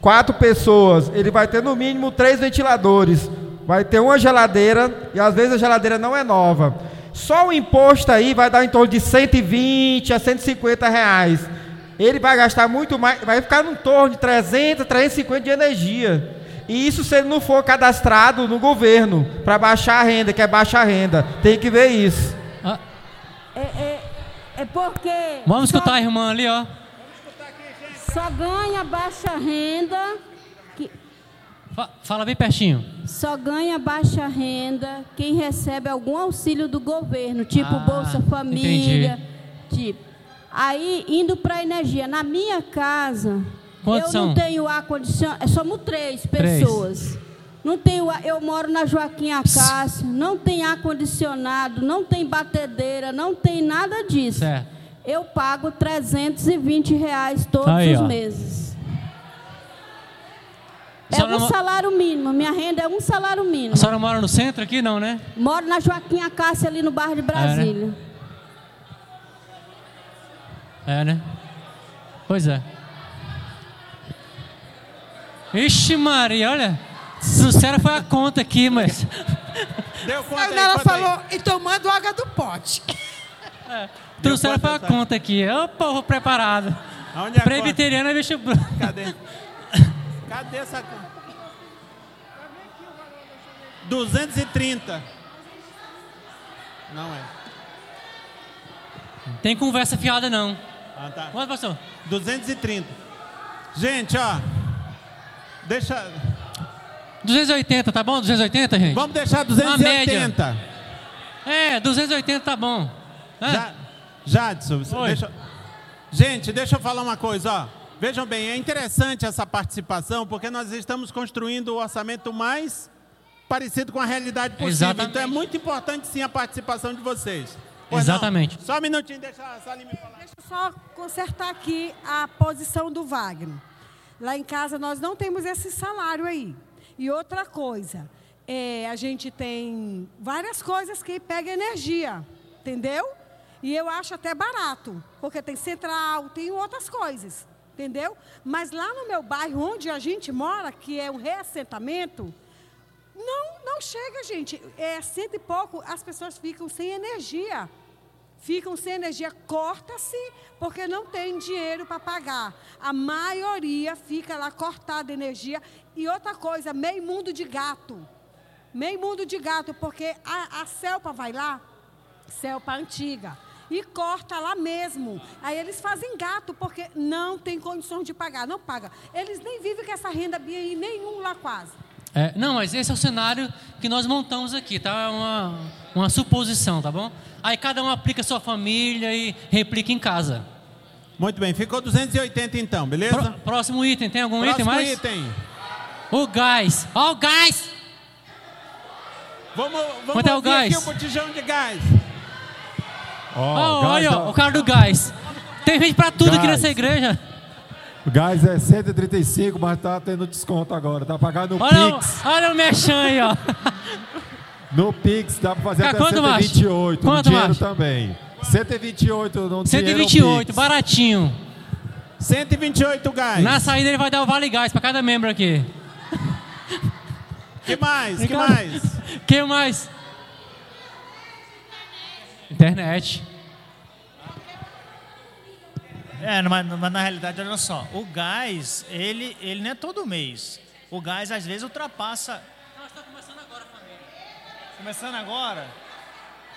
quatro pessoas, ele vai ter no mínimo três ventiladores, vai ter uma geladeira e às vezes a geladeira não é nova. Só o imposto aí vai dar em torno de 120 a 150 reais. Ele vai gastar muito mais, vai ficar no torno de 300, 350 de energia. E isso se ele não for cadastrado no governo para baixar a renda, que é baixa renda. Tem que ver isso. É, é, é porque. Vamos só- escutar a irmã ali, ó. Só ganha baixa renda. Que, Fa- Fala bem pertinho. só ganha baixa renda quem recebe algum auxílio do governo, tipo Ah, Bolsa Família. Tipo. Aí, indo para energia. Na minha casa, Quantos eu não são? tenho ar-condicionado. Somos três Três. Não ar- eu moro na Joaquim Acácio, não tem ar-condicionado, não tem batedeira, não tem nada disso. Certo. Eu pago 320 reais todos Aí, os ó. meses. É um salário mínimo. Minha renda é um salário mínimo. A senhora mora no centro aqui, não, né? Moro na Joaquim Acácio, ali no bairro de Brasília. É, né? Pois é. Ixi, Maria, olha. Trouxeram foi a conta aqui, mas. Deu conta aí, ela conta aí. falou, e tomando água do pote. Trouxeram foi a conta aqui. Ô, povo preparado. Aonde é a Presbiteriano é bicho branco. Cadê? Cadê essa conta? 230. Não é. Tem conversa fiada, não. Ah, tá. Quanto, pastor? 230. Gente, ó. Deixa. 280, tá bom? 280, gente? Vamos deixar Uma média. 280. É, 280 tá bom. Hã? Já, Jadson, deixa. Gente, deixa eu falar uma coisa, ó. Vejam bem, é interessante essa participação, porque nós estamos construindo o orçamento mais parecido com a realidade possível. Exatamente. Então é muito importante sim a participação de vocês. Pois Exatamente. Não? Só um minutinho, deixa a Salim me falar. Deixa eu só consertar aqui a posição do Wagner. Lá em casa nós não temos esse salário aí. E outra coisa, é, a gente tem várias coisas que pegam energia, entendeu? E eu acho até barato, porque tem central, tem outras coisas, entendeu? Mas lá no meu bairro, onde a gente mora, que é um reassentamento, não, não chega, gente. É cento e pouco, as pessoas ficam sem energia. Ficam sem energia, corta-se, porque não tem dinheiro para pagar. A maioria fica lá cortada energia. E outra coisa, meio mundo de gato. Meio mundo de gato, porque a, a Celpa vai lá, Celpa antiga, e corta lá mesmo. Aí eles fazem gato, porque não tem condições de pagar, não paga. Eles nem vivem com essa renda BI nenhum lá quase. É, não, mas esse é o cenário que nós montamos aqui, tá? É uma, uma suposição, tá bom? Aí cada um aplica a sua família e replica em casa. Muito bem, ficou 280 então, beleza? Pró- próximo item, tem algum Próximo item mais? item. O gás. Ó, o gás! Vamos, vamos Quanto é o gás? aqui o botijão de gás. Ó, o gás olha, da- ó, o cara do gás. Tem gente pra tudo aqui Gás. nessa igreja. O gás é 135, mas tá tendo desconto agora. Tá pagando no Olha, o- Pix. olha o mechan aí, ó. No Pix dá pra fazer Tá até quanto, macho? 128. No Quanto, dinheiro macho? também. 128 no dinheiro 128, Pix. baratinho. 128 gás. Na saída ele vai dar o Vale Gás pra cada membro aqui. Que mais? Que mais? que mais? Internet. É, mas, mas na realidade, olha só, o gás, ele, ele não é todo mês. O gás às vezes ultrapassa. Nós estamos começando agora, família. Começando agora?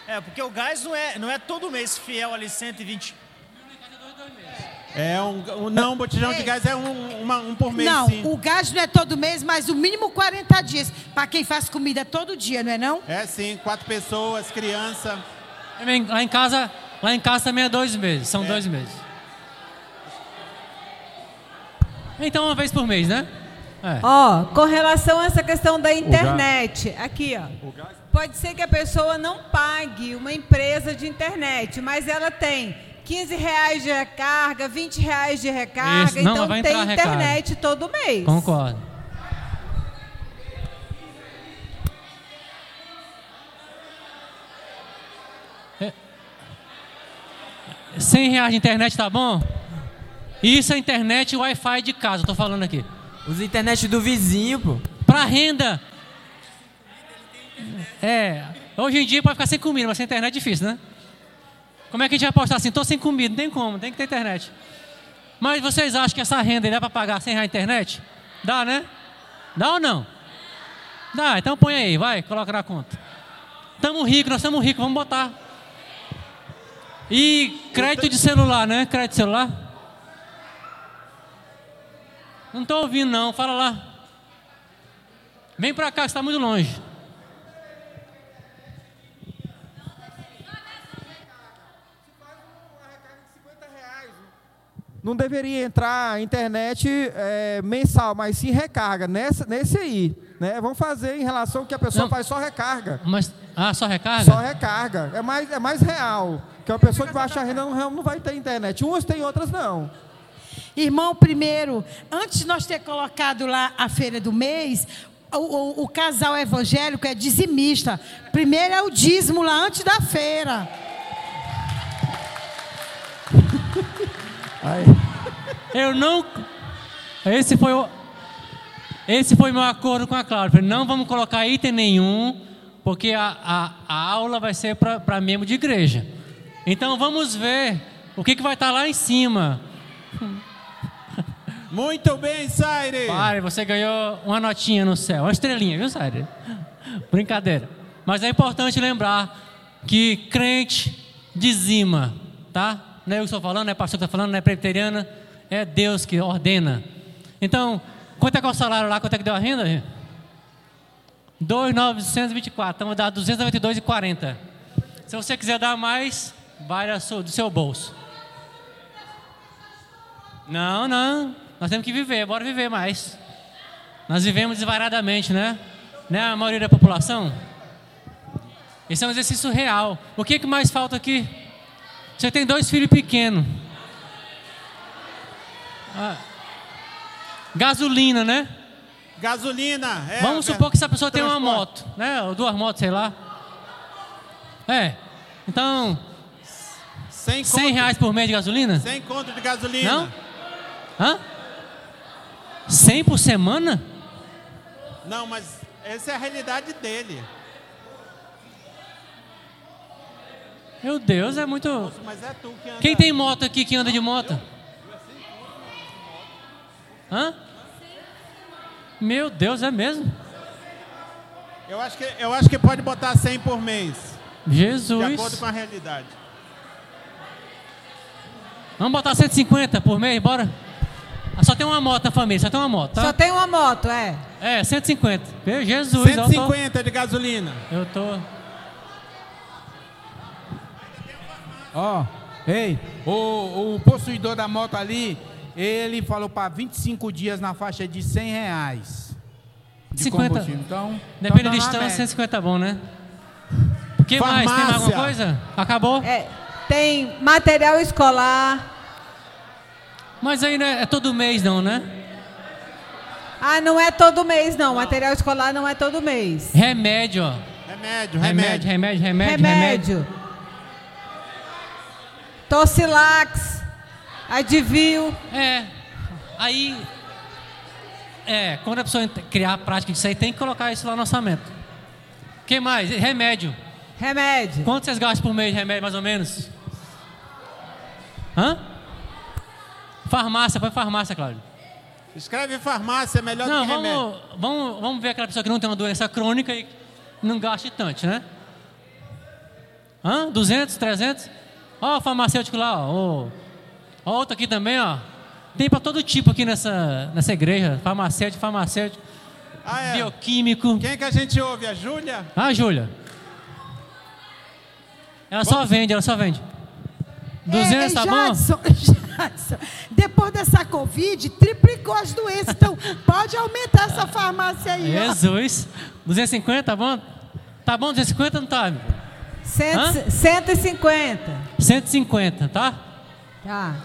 É, porque o gás não é, não é todo mês fiel ali 120. É um, um não, botijão de gás é um, uma- um por mês, não, sim. o gás não é todo mês, mas o mínimo 40 dias. Para quem faz comida todo dia, não é não? É sim, quatro pessoas, criança. Também, Lá em casa, lá em casa também é dois meses, são dois meses. Então uma vez por mês, né? É. Ó, com relação a essa questão da internet, aqui, ó. Pode ser que a pessoa não pague uma empresa de internet, mas ela tem 15 reais de recarga, 20 reais de recarga, Isso, não, então tem entrar recarga. internet todo mês. Concordo. É. 100 reais de internet tá bom? Isso é internet e Wi-Fi de casa, eu tô falando aqui. Usa internet do vizinho, pô. Pra renda. É. Hoje em dia pode ficar sem comida, mas sem internet é difícil, né? Como é que a gente vai postar assim? Tô sem comida, tem como, tem que ter internet. Mas vocês acham que essa renda dá para pagar sem a internet? Dá, né? Dá ou não? Dá, então põe aí, vai, coloca na conta. Tamo rico, nós estamos ricos, vamos botar. E crédito de celular, né? Crédito de celular? Não tô ouvindo não, fala lá. Vem pra cá, você está muito longe. Não deveria entrar internet é, mensal, mas sim recarga. Nessa, nesse aí. Né? Vamos fazer em relação ao que a pessoa Não. faz só recarga. Mas, ah, só recarga? Só recarga. É mais, é mais real. Que uma pessoa de baixa renda não, não vai ter internet. Umas tem, outras não. Irmão, primeiro, antes de nós ter colocado lá a feira do mês, o, o- o casal evangélico é dizimista. Primeiro é o dízimo lá antes da feira. Eu não. Esse foi o. Esse foi meu acordo com a Cláudia. Falei, Não vamos colocar item nenhum, porque a, a, a aula vai ser para membro de igreja. Então vamos ver o que, que vai estar lá em cima. Muito bem, Saire. Pare, você ganhou uma notinha no céu, uma estrelinha, viu, Saire? Brincadeira. Mas é importante lembrar que crente dizima, tá? Não é eu que estou falando, não é pastor que está falando, não é presbiteriana, é Deus que ordena. Então, quanto é que é o salário lá? Quanto é que deu a renda? 2.924, então vai dar 292,40. Se você quiser dar mais, vai do seu bolso. Não, não. Nós temos que viver, bora viver mais. Nós vivemos desvairadamente, né? Né, a maioria da população? Esse é um exercício real. O que, que mais falta aqui? Você tem dois filhos pequenos. Ah, gasolina, né? Gasolina. É, Vamos supor que essa pessoa tem uma moto, né? Ou duas motos, sei lá. É. Então, 100, 100 reais por mês de gasolina? 100 conto de gasolina. Não? Hã? 100 por semana? Não, mas essa é a realidade dele. Meu Deus, é muito. Mas é tu que anda. Quem tem moto aqui que anda de moto? Hã? Meu Deus, é mesmo? Eu acho, que, eu acho que pode botar 100 por mês. De Jesus. acordo com a realidade. Vamos botar 150 por mês, bora? Ah, Só tem uma moto família, só tem uma moto, tá? Só tem uma moto, é. É, 150. Meu Jesus, eu tô- 150 de gasolina. Eu tô. Ó, ei, o, o possuidor da moto ali, ele falou para 25 dias na faixa de 100 reais. De 50. combustível. Então, Depende então da tá na distância, média. 150 é bom, né? O que mais? Tem mais alguma Farmácia. coisa? Acabou? É, tem material escolar. Mas aí não é, é todo mês, não, né? Ah, não é todo mês, não. Material escolar não é todo mês. Remédio, ó. Remédio, Remédio, remédio, remédio, Remédio. Tocilax. Advil. É. Aí. É, quando a pessoa criar a prática disso aí, tem que colocar isso lá no orçamento. O que mais? Remédio. Remédio. Quanto vocês gastam por mês de remédio, mais ou menos? Hã? Farmácia, põe farmácia, Cláudio. Escreve farmácia, é melhor Não, do que remédio. vamos, vamos, vamos ver aquela pessoa que não tem uma doença crônica e não gaste tanto, né? Hã? 200, 300? Ó, o farmacêutico lá, ó. Ó, ó, outro aqui também, ó. Tem para todo tipo aqui nessa, nessa igreja. Farmacêutico, farmacêutico, Ah, é. bioquímico. Quem é que a gente ouve? A Júlia? Ah, Júlia. Ela só vende, ela só vende. 200, tá bom? Jadson, Jadson, depois dessa Covid, triplicou as doenças. Então, pode aumentar essa farmácia aí. ó. Jesus. 250, tá bom? Tá bom 250 ou não tá? amigo? Cento, 150. 150, tá? Tá.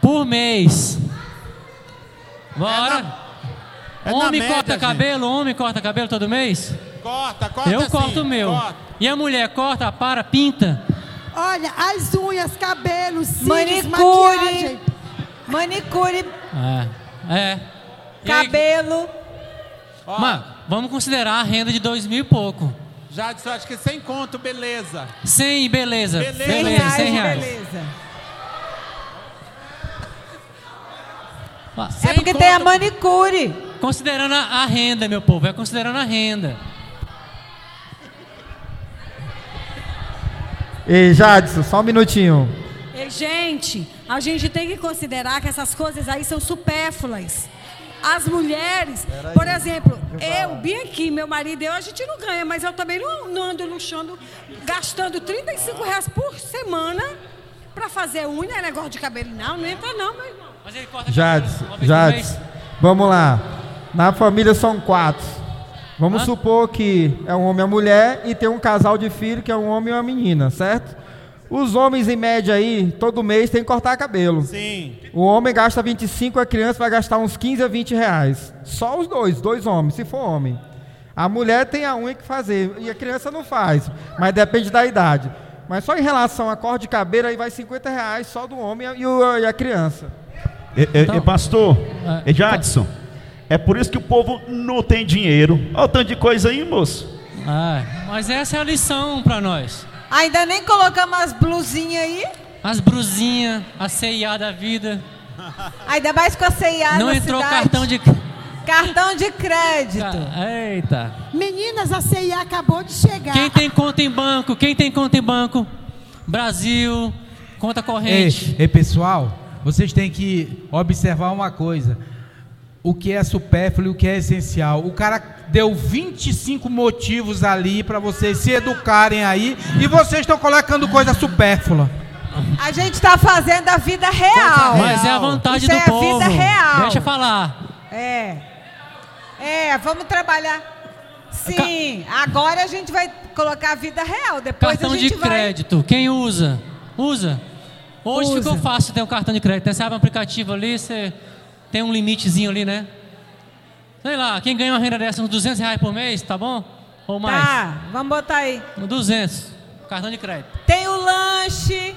Por mês. Bora. é na homem média, corta gente. cabelo, homem corta cabelo todo mês? Corta, corta Eu sim, corto o meu. corta. E a mulher corta, para, pinta. Olha, as unhas, cabelos, cílios, Manicure. maquiagem. Manicure, É. É. Aí, cabelo. Mas, vamos considerar a renda de dois mil e pouco. Jadson, acho que sem conto, beleza. 100 e beleza. Beleza. Beleza, 100 reais. Beleza. É porque tem a manicure. Considerando a, a renda, meu povo, é considerando a renda. Ei, Jadson, só um minutinho. E, gente, a gente tem que considerar que essas coisas aí são supérfluas. As mulheres, por exemplo, eu, bem aqui, meu marido e eu, a gente não ganha, mas eu também não, não ando luxando, gastando 35 reais por semana para fazer unha, é negócio de cabelo. Não, não entra não, meu irmão. Mas ele corta por Jadson. mês. Vamos lá. Na família são quatro. Vamos Hã? supor que é um homem e uma mulher e tem um casal de filho que é um homem e uma menina, certo? Os homens, em média aí, todo mês tem que cortar cabelo. Sim. O homem gasta 25, a criança vai gastar uns 15 a 20 reais. Só os dois, dois homens, se for homem. A mulher tem a unha que fazer e a criança não faz, mas depende da idade. Mas só em relação a corte de cabelo aí vai 50 reais só do homem e, o- e a criança. E, e- Então, pastor, é, Jadson, é por isso que o povo não tem dinheiro. Olha o tanto de coisa aí, moço. Ah, mas essa é a lição para nós. Ainda nem colocamos as blusinhas aí. As brusinhas, a CIA da vida. Ainda mais com a CIA Não na entrou cidade. cartão de. Cartão de crédito. Eita. Meninas, a CIA acabou de chegar. Quem tem conta em banco? Quem tem conta em banco? Brasil, conta Ei, corrente. ei, pessoal, vocês têm que observar uma coisa. O que é supérfluo e o que é essencial. O cara deu 25 motivos ali para vocês se educarem aí e vocês estão colocando coisa supérflua. A gente está fazendo a vida real. Mas é a vontade Isso do é povo. a vida real. Deixa eu falar. É. É, vamos trabalhar. Sim, agora a gente vai colocar a vida real. Depois Cartão a de gente vai. crédito. Quem usa? Usa. Hoje Usa. ficou fácil ter um cartão de crédito. Você abre um aplicativo ali, você tem um limitezinho ali, né? Sei lá, quem ganha uma renda dessa, uns 200 reais por mês, tá bom? Ou mais? Tá, vamos botar aí. 200. Cartão de crédito. Tem o lanche,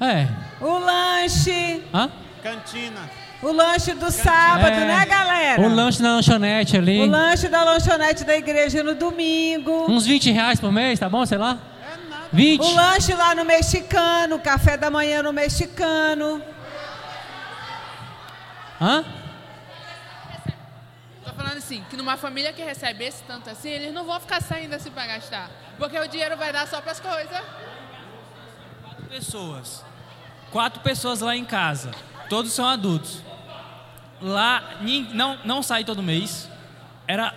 É. o lanche, Hã? Cantina. o lanche do sábado, É. né, galera? O lanche na lanchonete ali. O lanche da lanchonete da igreja no domingo. Uns 20 reais por mês, tá bom? Sei lá. 20. O lanche lá no mexicano, café da manhã no mexicano. Hã? Falando assim, que numa família que recebe esse tanto assim, eles não vão ficar saindo assim pra gastar. Porque o dinheiro vai dar só pras coisas. pessoas. Quatro pessoas lá em casa. Todos são adultos. Lá não, não sai todo mês. Era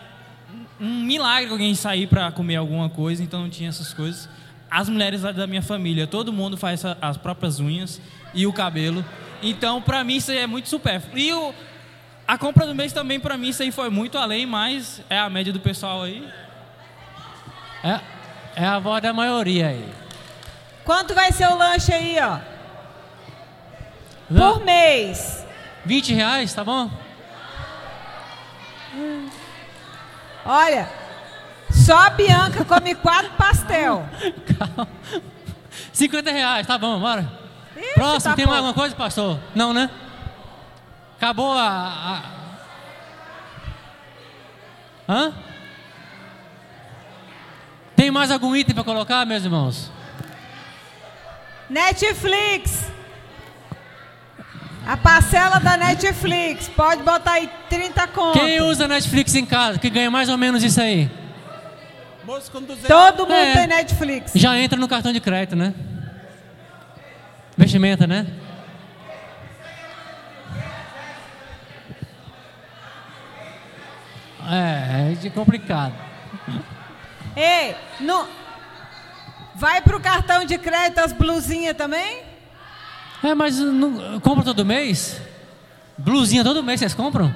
um milagre alguém sair para comer alguma coisa, então não tinha essas coisas. As mulheres lá da minha família, todo mundo faz as próprias unhas e o cabelo. Então, para mim, isso é muito supérfluo. E o, a compra do mês também, para mim, isso aí foi muito além, mas é a média do pessoal aí. É, é a voz da maioria aí. Quanto vai ser o lanche aí, ó? Por mês. 20 reais, tá bom? Olha, só a Bianca come quatro pastel. 50 reais, tá bom, bora. Ixi, Próximo, tá tem mais alguma coisa, pastor? Não, né? Acabou a. a... Hã? Tem mais algum item para colocar, meus irmãos? Netflix. A parcela da Netflix, pode botar aí 30 conto. Quem usa Netflix em casa, que ganha mais ou menos isso aí? Moço com 200 Todo mundo É. tem Netflix. Já entra no cartão de crédito, né? Vestimenta, né? É, é de complicado. Ei, não... vai pro cartão de crédito as blusinhas também? É, mas não, compra todo mês? Blusinha todo mês vocês compram?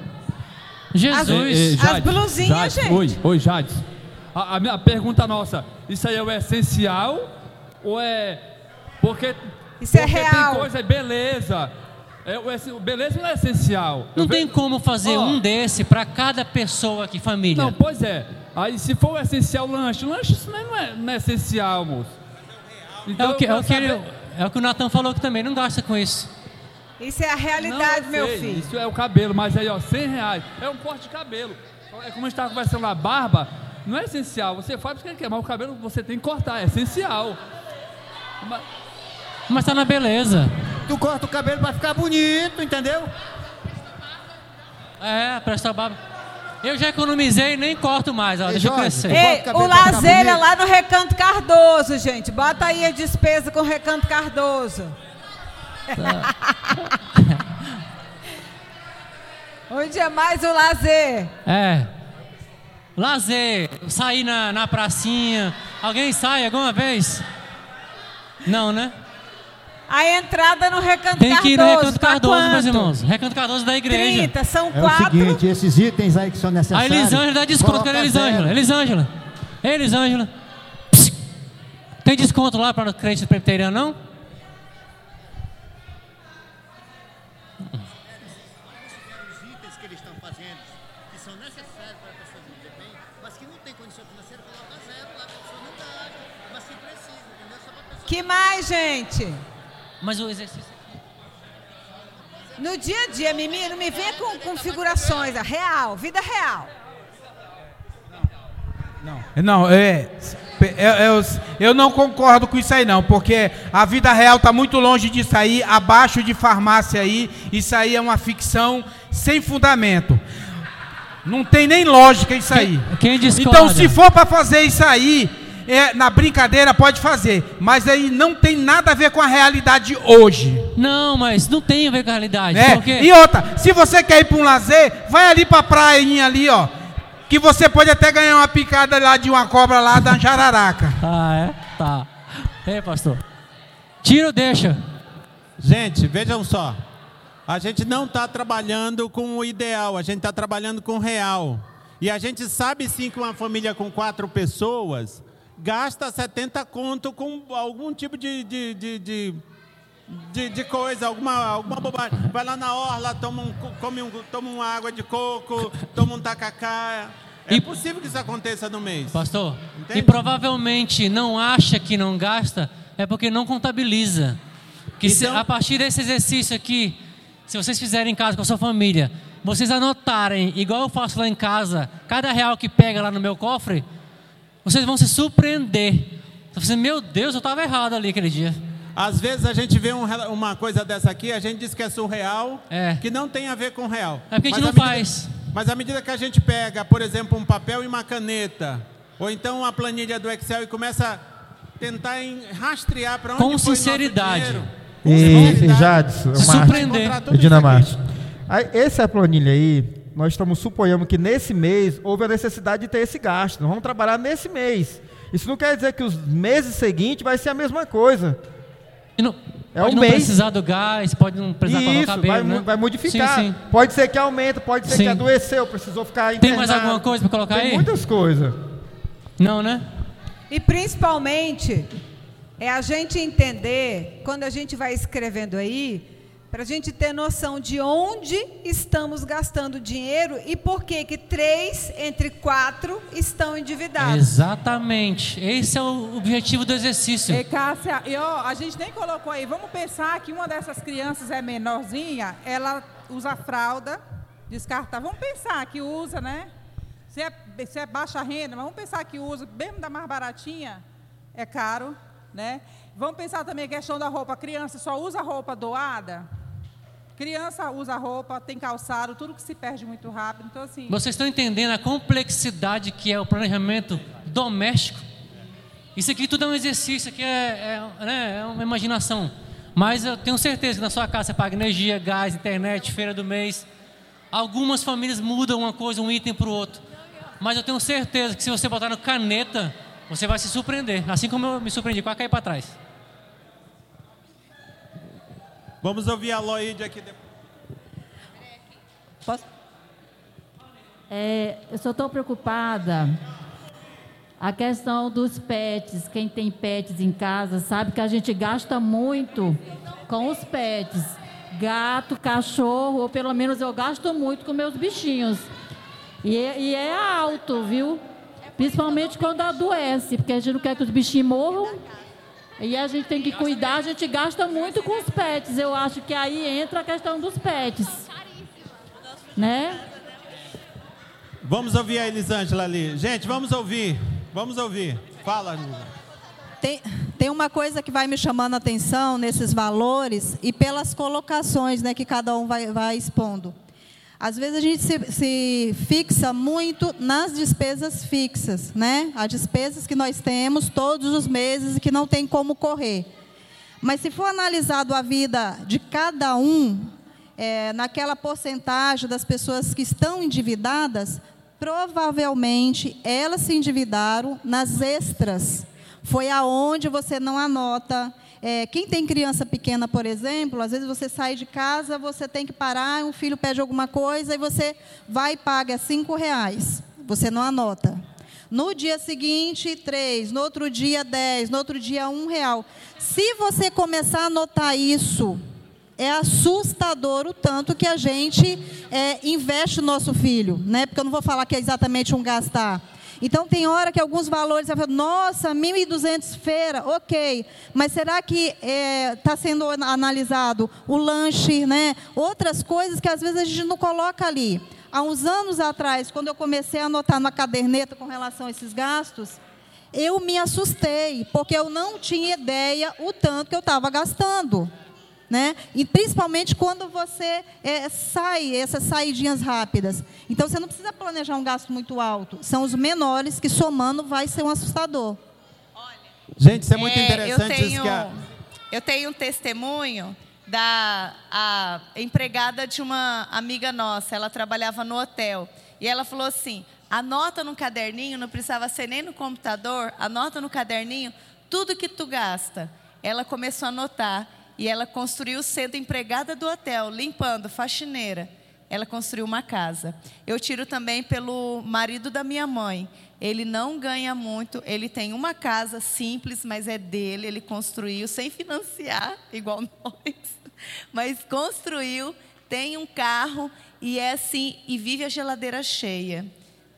Jesus. Ei, ei, Jades, Jades, Oi, oi, Jades. A, a minha pergunta nossa, isso aí é o essencial ou é porque Isso é porque real. tem coisa, beleza. É, o beleza não é essencial. Não Eu tem ve- como fazer Ó, um desse para cada pessoa aqui, família. Não, pois é. Aí se for o essencial lanche, lanche isso não é, não é essencial, moço. é, o que, é, o que ele- saber- é o que o Natan falou que também não gasta com isso. Isso é a realidade, Não, eu meu sei, filho. Isso é o cabelo, mas aí, ó, 100 reais. É um corte de cabelo. É como a gente estava conversando lá, barba não é essencial. Você faz porque quer, mas o cabelo você tem que cortar, é essencial. Mas, Mas tá na beleza. Tu corta o cabelo pra ficar bonito, entendeu? É, presta barba. Eu já economizei e nem corto mais, ó, deixa eu crescer. Ei, o lazer é lá no Recanto Cardoso, gente. Bota aí a despesa com o Recanto Cardoso. Onde é mais o lazer? É. Lazer, sair na, na pracinha. Alguém sai alguma vez? Não, né? A entrada no Recanto Tem Cardoso. que ir no Recanto Cardoso, meus irmãos. Recanto Cardoso da igreja. 30, são É o quatro. seguinte, esses itens aí que são A necessários. Elisângela dá desconto. coloca Cadê a Elisângela? zero. Elisângela. Ei, Elisângela. Tem desconto lá para crente presbiteriano, não? Os itens que eles estão fazendo, que são necessários para a pessoa viver bem, mas que não tem condição financeira, coloca zero lá, a pessoa não gasta, mas se precisa, entendeu? Só pra pessoa... Que mais, gente? Mas o exercício. No dia a dia, Mimi, não me venha com configurações. A real, vida real. Não, é, é- é- eu, eu não concordo com isso aí não, porque a vida real está muito longe disso aí, abaixo de farmácia aí, isso aí é uma ficção sem fundamento. Não tem nem lógica isso aí. Quem discorda? Então, se for para fazer isso aí, é, na brincadeira pode fazer, mas aí não tem nada a ver com a realidade hoje. Não, mas não tem a ver com a realidade. É, porque... E outra, se você quer ir para um lazer, vai ali para a prainha ali, ó. Que você pode até ganhar uma picada lá de uma cobra lá da jararaca. Ah, é? Tá. Ei, pastor. Tira ou deixa? Gente, vejam só. A gente não está trabalhando com o ideal, a gente está trabalhando com o real. E a gente sabe sim que uma família com quatro pessoas gasta 70 conto com algum tipo de, de, de, de, de- de coisa, alguma, alguma bobagem. Vai lá na orla, toma, um, co- come um, toma uma água de coco, toma um tacacá. É possível que isso aconteça no mês. Pastor, Entende? e provavelmente não acha que não gasta, é porque não contabiliza. Que se- Então- a partir desse exercício aqui, se vocês fizerem em casa com a sua família, vocês anotarem, igual eu faço lá em casa, cada real que pega lá no meu cofre, vocês vão se surpreender. Você vai dizer, meu Deus, eu estava errado ali aquele dia. Às vezes a gente vê um uma coisa dessa aqui, a gente diz que é surreal, que não tem a ver com real. É porque a gente Mas não à medida- faz. Mas à medida que a gente pega, por exemplo, um papel e uma caneta, ou então uma planilha do Excel e começa a tentar em- rastrear para onde Com foi o nosso sinceridade. dinheiro, E, e Jadson, Se Marte, surpreender. e Dinamarte. Aí, essa planilha aí, nós estamos suponhamos que nesse mês houve a necessidade de ter esse gasto. Nós vamos trabalhar nesse mês. Isso não quer dizer que os meses seguintes vai ser a mesma coisa. é pode um não mês. precisar do gás, pode não precisar colocar Isso, cabelo, vai, né? vai modificar. Sim, sim. Pode ser que aumente, pode ser Sim. que adoeceu, precisou ficar Tem internado. mais alguma coisa para colocar Tem aí? muitas coisas. Não, né? E principalmente é a gente entender, quando a gente vai escrevendo aí, para a gente ter noção de onde estamos gastando dinheiro e por que que três entre quatro estão endividados. Exatamente. Esse é o objetivo do exercício. E Cássia, e, ó, a gente nem colocou aí. Vamos pensar que uma dessas crianças é menorzinha, ela usa fralda descartável. Vamos pensar que usa, né? Se é, se é baixa renda, mas vamos pensar que usa, mesmo da mais baratinha, é caro, né? Vamos pensar também a questão da roupa. A criança só usa roupa doada. Criança usa roupa, tem calçado, tudo que se perde muito rápido. Então, assim. Vocês estão entendendo a complexidade que é o planejamento doméstico? Isso aqui tudo é um exercício, aqui é, é, né, é uma imaginação. Mas eu tenho certeza que na sua casa você paga energia, gás, internet, feira do mês. Algumas famílias mudam uma coisa, um item para o outro. Mas eu tenho certeza que se você botar no caneta, você vai se surpreender. Assim como eu me surpreendi, quase cair para trás. Vamos ouvir a Loide aqui depois. Posso? É, eu só estou preocupada. A questão dos pets, quem tem pets em casa sabe que a gente gasta muito com os pets. Gato, cachorro, ou pelo menos eu gasto muito com meus bichinhos. E, é- e é alto, viu? Principalmente quando adoece, porque a gente não quer que os bichinhos morram. E a gente tem que cuidar, a gente gasta muito com os pets. Eu acho que aí entra a questão dos pets. Né? Vamos ouvir a Elisângela ali. Gente, vamos ouvir. Vamos ouvir. Fala, Elisângela. Tem, tem uma coisa que vai me chamando a atenção nesses valores e pelas colocações né, que cada um vai, vai expondo. Às vezes a gente se, se fixa muito nas despesas fixas, né? As despesas que nós temos todos os meses e que não tem como correr. Mas se for analisado a vida de cada um, é, naquela porcentagem das pessoas que estão endividadas, provavelmente elas se endividaram nas extras. Foi aonde você não anota. É, quem tem criança pequena, por exemplo, às vezes você sai de casa, você tem que parar, um filho pede alguma coisa e você vai e paga cinco reais. Você não anota. No dia seguinte, três. No outro dia, dez. No outro dia, um real. Se você começar a anotar isso, é assustador o tanto que a gente é, investe no nosso filho, né? Porque eu não vou falar que é exatamente um gastar. Então tem hora que alguns valores você fala, nossa, 1.200 feira, ok. Mas será que está sendo analisado o lanche, né? Outras coisas que às vezes a gente não coloca ali. Há uns anos atrás, quando eu comecei a anotar na caderneta com relação a esses gastos, eu me assustei, porque eu não tinha ideia o tanto que eu estava gastando. Né? E principalmente quando você é, sai, essas saidinhas rápidas. Então você não precisa planejar um gasto muito alto. São os menores que somando vai ser um assustador. Gente, isso é muito É, interessante. Eu isso tenho, que a- eu tenho um testemunho da a empregada de uma amiga nossa. Ela trabalhava no hotel. E ela falou assim: anota no caderninho, não precisava ser nem no computador, anota no caderninho tudo que tu gasta. Ela começou a anotar. E ela construiu sendo empregada do hotel, limpando, faxineira. Ela construiu uma casa. Eu tiro também pelo marido da minha mãe. Ele não ganha muito, ele tem uma casa simples, mas é dele, ele construiu sem financiar, igual nós. Mas construiu, tem um carro e é assim, e vive a geladeira cheia.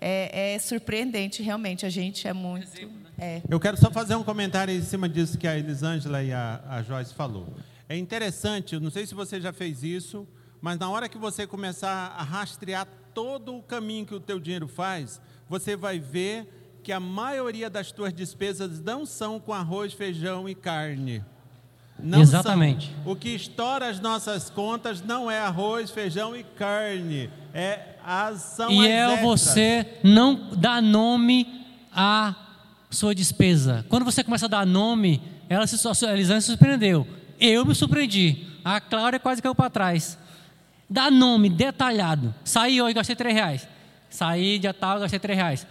É, é surpreendente, realmente, a gente é muito. É. Eu quero só fazer um comentário em cima disso que a Elisângela e a, a Joyce falou. É interessante, não sei se você já fez isso, mas na hora que você começar a rastrear todo o caminho que o teu dinheiro faz, você vai ver que a maioria das tuas despesas não são com arroz, feijão e carne. Não Exatamente. são. O que estoura as nossas contas não é arroz, feijão e carne. É as são e as é extras. você não dar nome à sua despesa. Quando você começa a dar nome, ela se, a Elisângela se surpreendeu. Eu me surpreendi. A Cláudia quase caiu para trás. Dá nome detalhado. Saí hoje, gastei três reais. Saí dia tal, gastei três reais.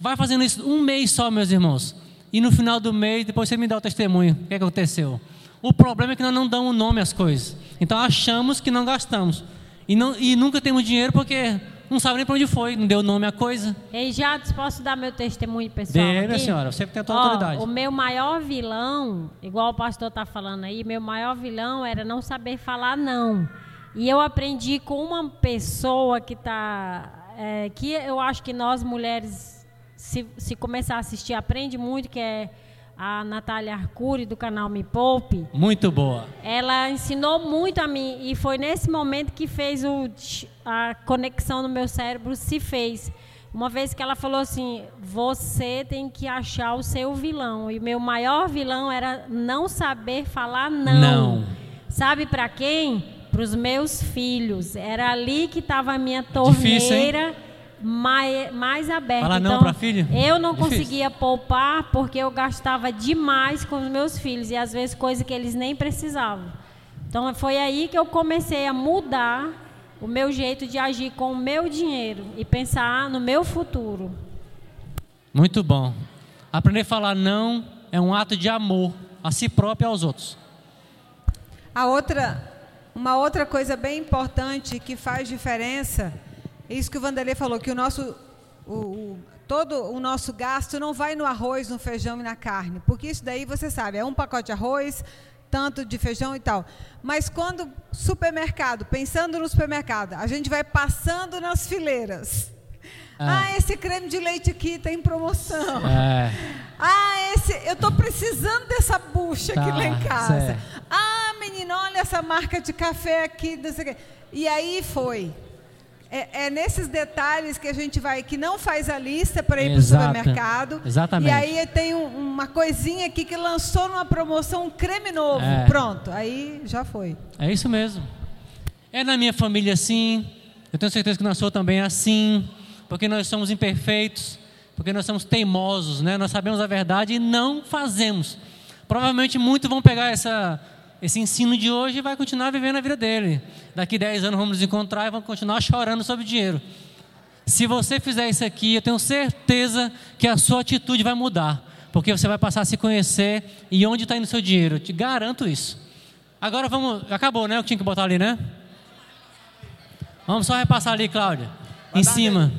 Vai fazendo isso um mês só, meus irmãos. E no final do mês, depois você me dá o testemunho. O que aconteceu? O problema é que nós não damos nome às coisas. Então achamos que não gastamos. E, não, e nunca temos dinheiro porque não sabe nem para onde foi, não deu nome à coisa. Ei, Jades, posso dar meu testemunho pessoal? Dê, minha senhora, você que tem a tua Ó, autoridade. O meu maior vilão, igual o pastor está falando aí, meu maior vilão era não saber falar não. E eu aprendi com uma pessoa que está. que eu acho que nós mulheres, se, se começar a assistir, aprende muito, que é a Natália Arcuri, do canal Me Poupe. Muito boa. Ela ensinou muito a mim e foi nesse momento que fez o, a conexão no meu cérebro se fez. Uma vez que ela falou assim: você tem que achar o seu vilão. E meu maior vilão era não saber falar não. Não. Sabe para quem? para os meus filhos. Era ali que estava a minha Difícil, hein? Mais, mais aberta. Fala não então, pra filho? Eu não Difícil. conseguia poupar porque eu gastava demais com os meus filhos e às vezes coisa que eles nem precisavam. Então foi aí que eu comecei a mudar o meu jeito de agir com o meu dinheiro e pensar no meu futuro. Muito bom. Aprender a falar não é um ato de amor a si próprio e aos outros. A outra, uma outra coisa bem importante que faz diferença, isso que o Vanderlei falou, que o nosso, o, o- todo o nosso gasto não vai no arroz, no feijão e na carne, porque isso daí você sabe, é um pacote de arroz, tanto de feijão e tal. Mas quando supermercado, pensando no supermercado, a gente vai passando nas fileiras. Ah. Ah, esse creme de leite aqui está em promoção. É. Ah, esse, eu estou precisando dessa bucha aqui Tá, lá em casa. certo. Ah, menina, olha essa marca de café aqui. não sei o quê. E aí foi. É, é nesses detalhes que a gente vai, que não faz a lista para ir para o supermercado. Exatamente. E aí tem um- uma coisinha aqui que lançou numa promoção um creme novo. É. Pronto, aí já foi. É isso mesmo. É na minha família assim. Eu tenho certeza que na sua também é assim. Porque nós somos imperfeitos. Porque nós somos teimosos, né? Nós sabemos a verdade e não fazemos. Provavelmente muitos vão pegar essa, esse ensino de hoje vai continuar vivendo a vida dele. Daqui 10 anos vamos nos encontrar e vamos continuar chorando sobre dinheiro. Se você fizer isso aqui, eu tenho certeza que a sua atitude vai mudar. Porque você vai passar a se conhecer e onde está indo o seu dinheiro. Eu te garanto isso. Agora vamos. Acabou, né? O que tinha que botar ali, né? Vamos só repassar ali, Cláudia. Em cima.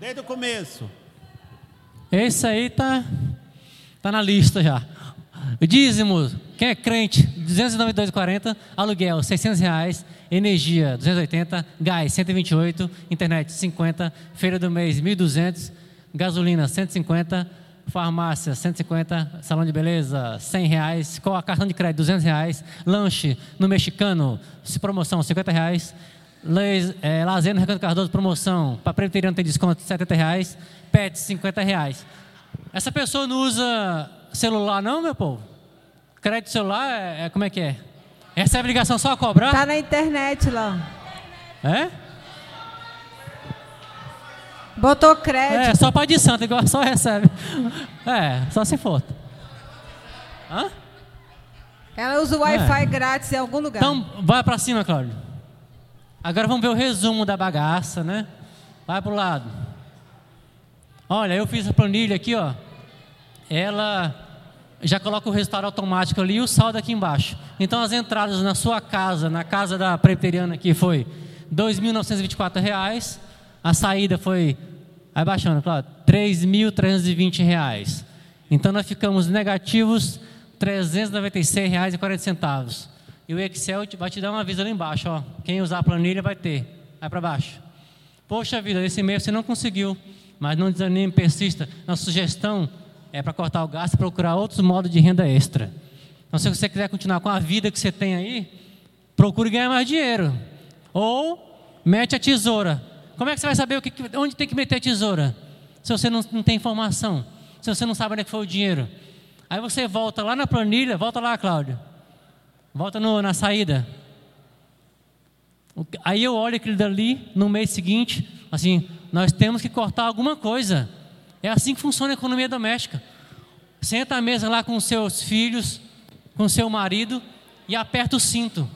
Desde o começo. Esse aí tá, tá na lista já. Dízimo, quem é crente, 292,40, aluguel, 600 reais, energia, 280, gás, 128, internet, 50, feira do mês, 1.200, gasolina, 150, farmácia, 150, salão de beleza, 100 reais, com a cartão de crédito, 200 reais, lanche no mexicano, promoção, 50 reais, Leis, é, lazer no Recanto Cardoso, promoção, para presbiteriano tem desconto, 70 reais, pet, 50 reais. Essa pessoa não usa celular não, meu povo? Crédito celular, é, é- como é que é? Recebe ligação só a cobrar? Tá na internet lá. É? Botou crédito. É, só pai de santo, igual só recebe. É, só se for. Hã? Ela usa o Wi-Fi É. grátis em algum lugar. Então, vai para cima, Cláudio. Agora vamos ver o resumo da bagaça, né? Vai pro lado. Olha, eu fiz a planilha aqui, ó. Ela já coloca o resultado automático ali e o saldo aqui embaixo. Então, as entradas na sua casa, na casa da preteriana aqui, foi 2.924 reais. A saída foi, aí baixando, claro, 3.320 reais. Então, nós ficamos negativos R$ 396,40. E o Excel vai te dar um aviso ali embaixo, ó. Quem usar a planilha vai ter. Vai para baixo. Poxa vida, esse mês você não conseguiu, mas não desanime, persista. Nossa sugestão é para cortar o gasto e procurar outros modos de renda extra. Então, se você quiser continuar com a vida que você tem aí, procure ganhar mais dinheiro. Ou mete a tesoura. Como é que você vai saber o que, onde tem que meter a tesoura? Se você não, não tem informação, se você não sabe onde é foi o dinheiro. Aí você volta lá na planilha, volta lá, Cláudio. Volta no- na saída. Aí eu olho aquilo dali no mês seguinte, assim, nós temos que cortar alguma coisa. É assim que funciona a economia doméstica. Senta à mesa lá com seus filhos, com seu marido e aperta o cinto.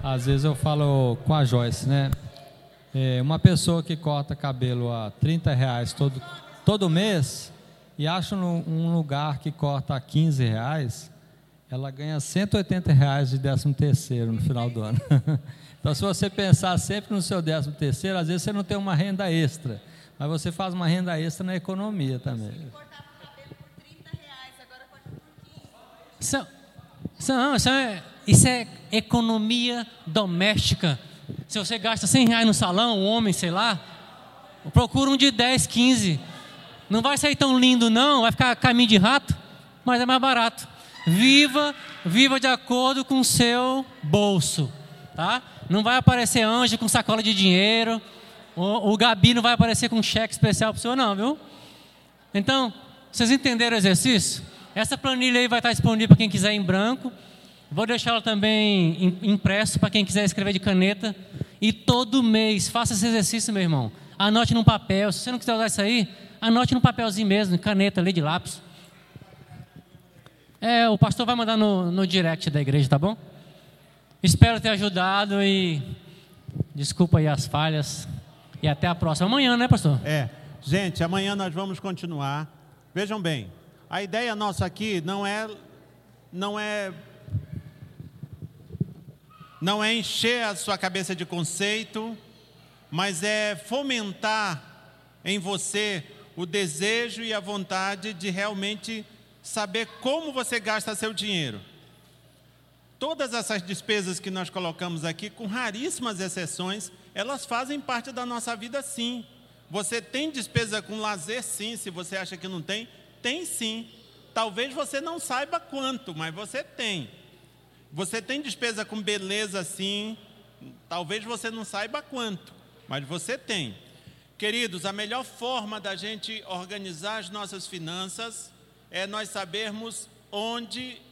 Às vezes eu falo com a Joyce, né? É, uma pessoa que corta cabelo a 30 reais todo, todo mês e acha um lugar que corta a 15 reais, ela ganha 180 reais de 13 terceiro no final do ano. então, se você pensar sempre no seu 13 terceiro, às vezes você não tem uma renda extra, mas você faz uma renda extra na economia também. Isso, isso, não, isso, é, isso é economia doméstica. Se você gasta 100 reais no salão, um homem, sei lá, procura um de 10, 15. Não vai sair tão lindo, não, vai ficar caminho de rato, mas é mais barato. Viva, viva de acordo com o seu bolso, tá? Não vai aparecer anjo com sacola de dinheiro, o, o Gabi não vai aparecer com cheque especial para o senhor, não, viu? Então, vocês entenderam o exercício? Essa planilha aí vai estar disponível para quem quiser em branco. Vou deixar ela também im- impresso para quem quiser escrever de caneta. E todo mês, faça esse exercício, meu irmão. Anote num papel. Se você não quiser usar isso aí, anote num papelzinho mesmo, caneta ali de lápis. É, o pastor vai mandar no, no direct da igreja, tá bom? Espero ter ajudado e desculpa aí as falhas. E até a próxima. Amanhã, né, pastor? É. Gente, amanhã nós vamos continuar. Vejam bem, a ideia nossa aqui não é não é não é encher a sua cabeça de conceito, mas é fomentar em você o desejo e a vontade de realmente saber como você gasta seu dinheiro. Todas essas despesas que nós colocamos aqui, com raríssimas exceções, elas fazem parte da nossa vida sim. Você tem despesa com lazer sim, se você acha que não tem, tem sim. Talvez você não saiba quanto, mas você tem. Você tem despesa com beleza sim, talvez você não saiba quanto, mas você tem. Queridos, a melhor forma da gente organizar as nossas finanças é nós sabermos onde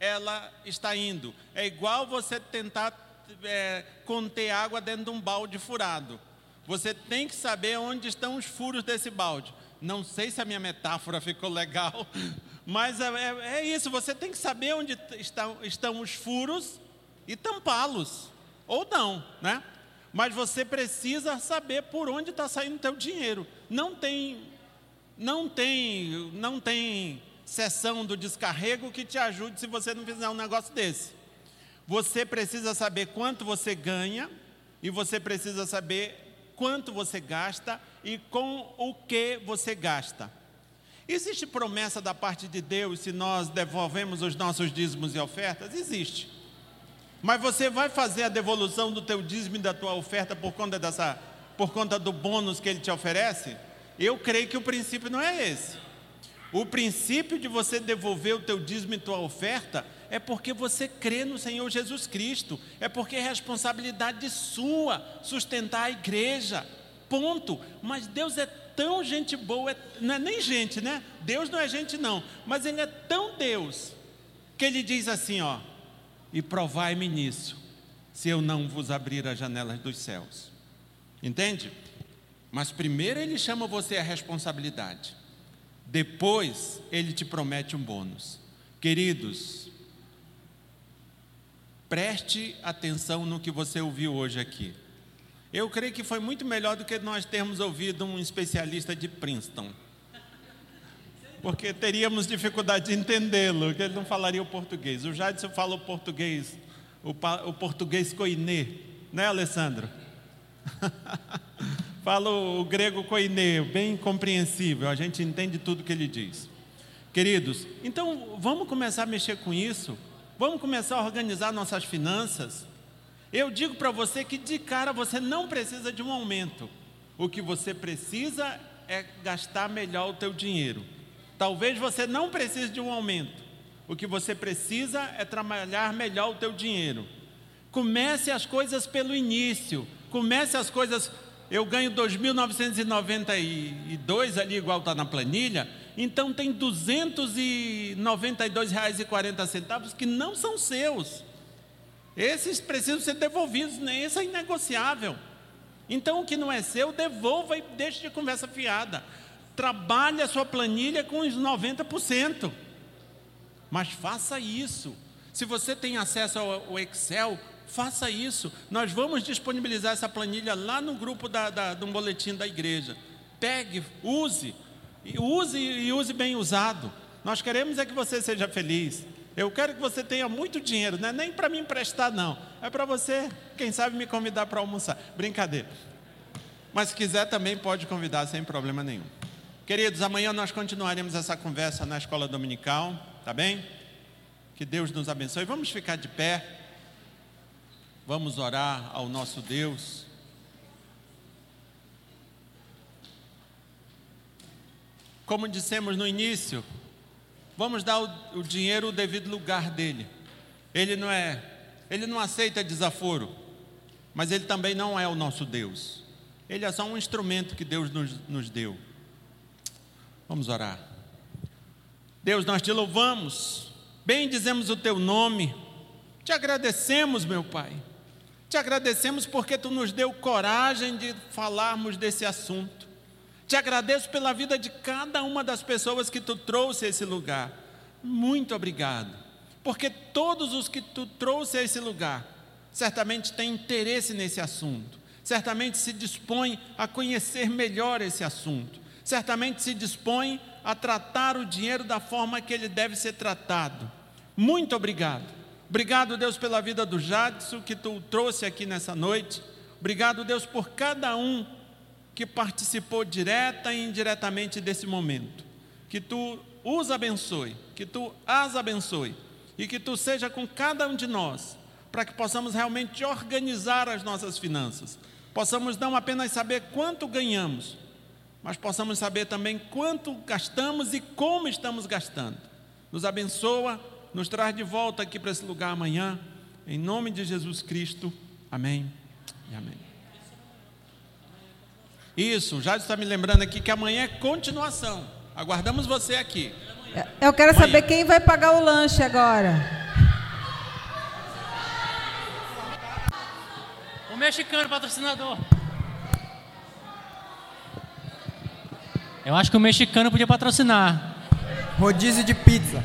ela está indo. É igual você tentar é, conter água dentro de um balde furado. Você tem que saber onde estão os furos desse balde. Não sei se a minha metáfora ficou legal, mas é, é- é isso. Você tem que saber onde estão, estão os furos e tampá-los, ou não, né? Mas você precisa saber por onde está saindo o teu dinheiro. Não tem, não tem, não tem sessão do descarrego que te ajude se você não fizer um negócio desse. Você precisa saber quanto você ganha e você precisa saber quanto você gasta e com o que você gasta. Existe promessa da parte de Deus se nós devolvemos os nossos dízimos e ofertas? Existe. Mas você vai fazer a devolução do teu dízimo e da tua oferta por conta dessa por conta do bônus que ele te oferece? Eu creio que o princípio não é esse. O princípio de você devolver o teu dízimo e tua oferta é porque você crê no Senhor Jesus Cristo, é porque é responsabilidade sua sustentar a igreja. Ponto. Mas Deus é tão gente boa, é- não é nem gente, né? Deus não é gente não, mas ele é tão Deus que ele diz assim, ó: "E provai-me nisso, se eu não vos abrir as janelas dos céus". Entende? Mas primeiro ele chama você à responsabilidade. Depois ele te promete um bônus. Queridos, preste atenção no que você ouviu hoje aqui. Eu creio que foi muito melhor do que nós termos ouvido um especialista de Princeton. Porque teríamos dificuldade de entendê-lo, que ele não falaria o português. O Jadson fala o português, o, o português koiné, né, Alessandro? Fala o, grego koiné, bem compreensível, a gente entende tudo que ele diz. Queridos, então vamos começar a mexer com isso, vamos começar a organizar nossas finanças. Eu digo para você que de cara você não precisa de um aumento. O que você precisa é gastar melhor o teu dinheiro. Talvez você não precise de um aumento. O que você precisa é trabalhar melhor o teu dinheiro. Comece as coisas pelo início. Comece as coisas. Eu ganho 2.992 ali, igual está na planilha. Então tem R$ 292,40 que não são seus. Esses precisam ser devolvidos, né? esse é inegociável. Então o que não é seu, devolva e deixe de conversa fiada. Trabalhe a sua planilha com os 90%. Mas faça isso. Se você tem acesso ao Excel, faça isso. Nós vamos disponibilizar essa planilha lá no grupo da, da, do boletim da igreja. Pegue, use. Use e use bem usado. Nós queremos é que você seja feliz. Eu quero que você tenha muito dinheiro, não é nem para me emprestar, não. É para você, quem sabe, me convidar para almoçar. Brincadeira. Mas se quiser também pode convidar sem problema nenhum. Queridos, amanhã nós continuaremos essa conversa na escola dominical, tá bem? Que Deus nos abençoe. Vamos ficar de pé. Vamos orar ao nosso Deus. Como dissemos no início, vamos dar o, o dinheiro o devido lugar dele. Ele não é, ele não aceita desaforo, mas ele também não é o nosso Deus. Ele é só um instrumento que Deus nos, nos deu. Vamos orar. Deus, nós te louvamos, bem dizemos o teu nome, Te agradecemos, meu Pai. Te agradecemos porque tu nos deu coragem de falarmos desse assunto. Te agradeço pela vida de cada uma das pessoas que tu trouxe a esse lugar. Muito obrigado. Porque todos os que tu trouxe a esse lugar certamente têm interesse nesse assunto. Certamente se dispõem a conhecer melhor esse assunto. Certamente se dispõem a tratar o dinheiro da forma que ele deve ser tratado. Muito obrigado. Obrigado, Deus, pela vida do Jadson que tu trouxe aqui nessa noite. Obrigado, Deus, por cada um que participou direta e indiretamente desse momento. Que tu os abençoe, que tu as abençoe e que tu seja com cada um de nós, para que possamos realmente organizar as nossas finanças. Possamos não apenas saber quanto ganhamos, mas possamos saber também quanto gastamos e como estamos gastando. Nos abençoa nos traz de volta aqui para esse lugar amanhã. Em nome de Jesus Cristo. Amém e amém. Isso, já está me lembrando aqui que amanhã é continuação. Aguardamos você aqui. Eu quero amanhã. saber quem vai pagar o lanche agora. O mexicano patrocinador. Eu acho que o mexicano podia patrocinar. Rodízio de pizza.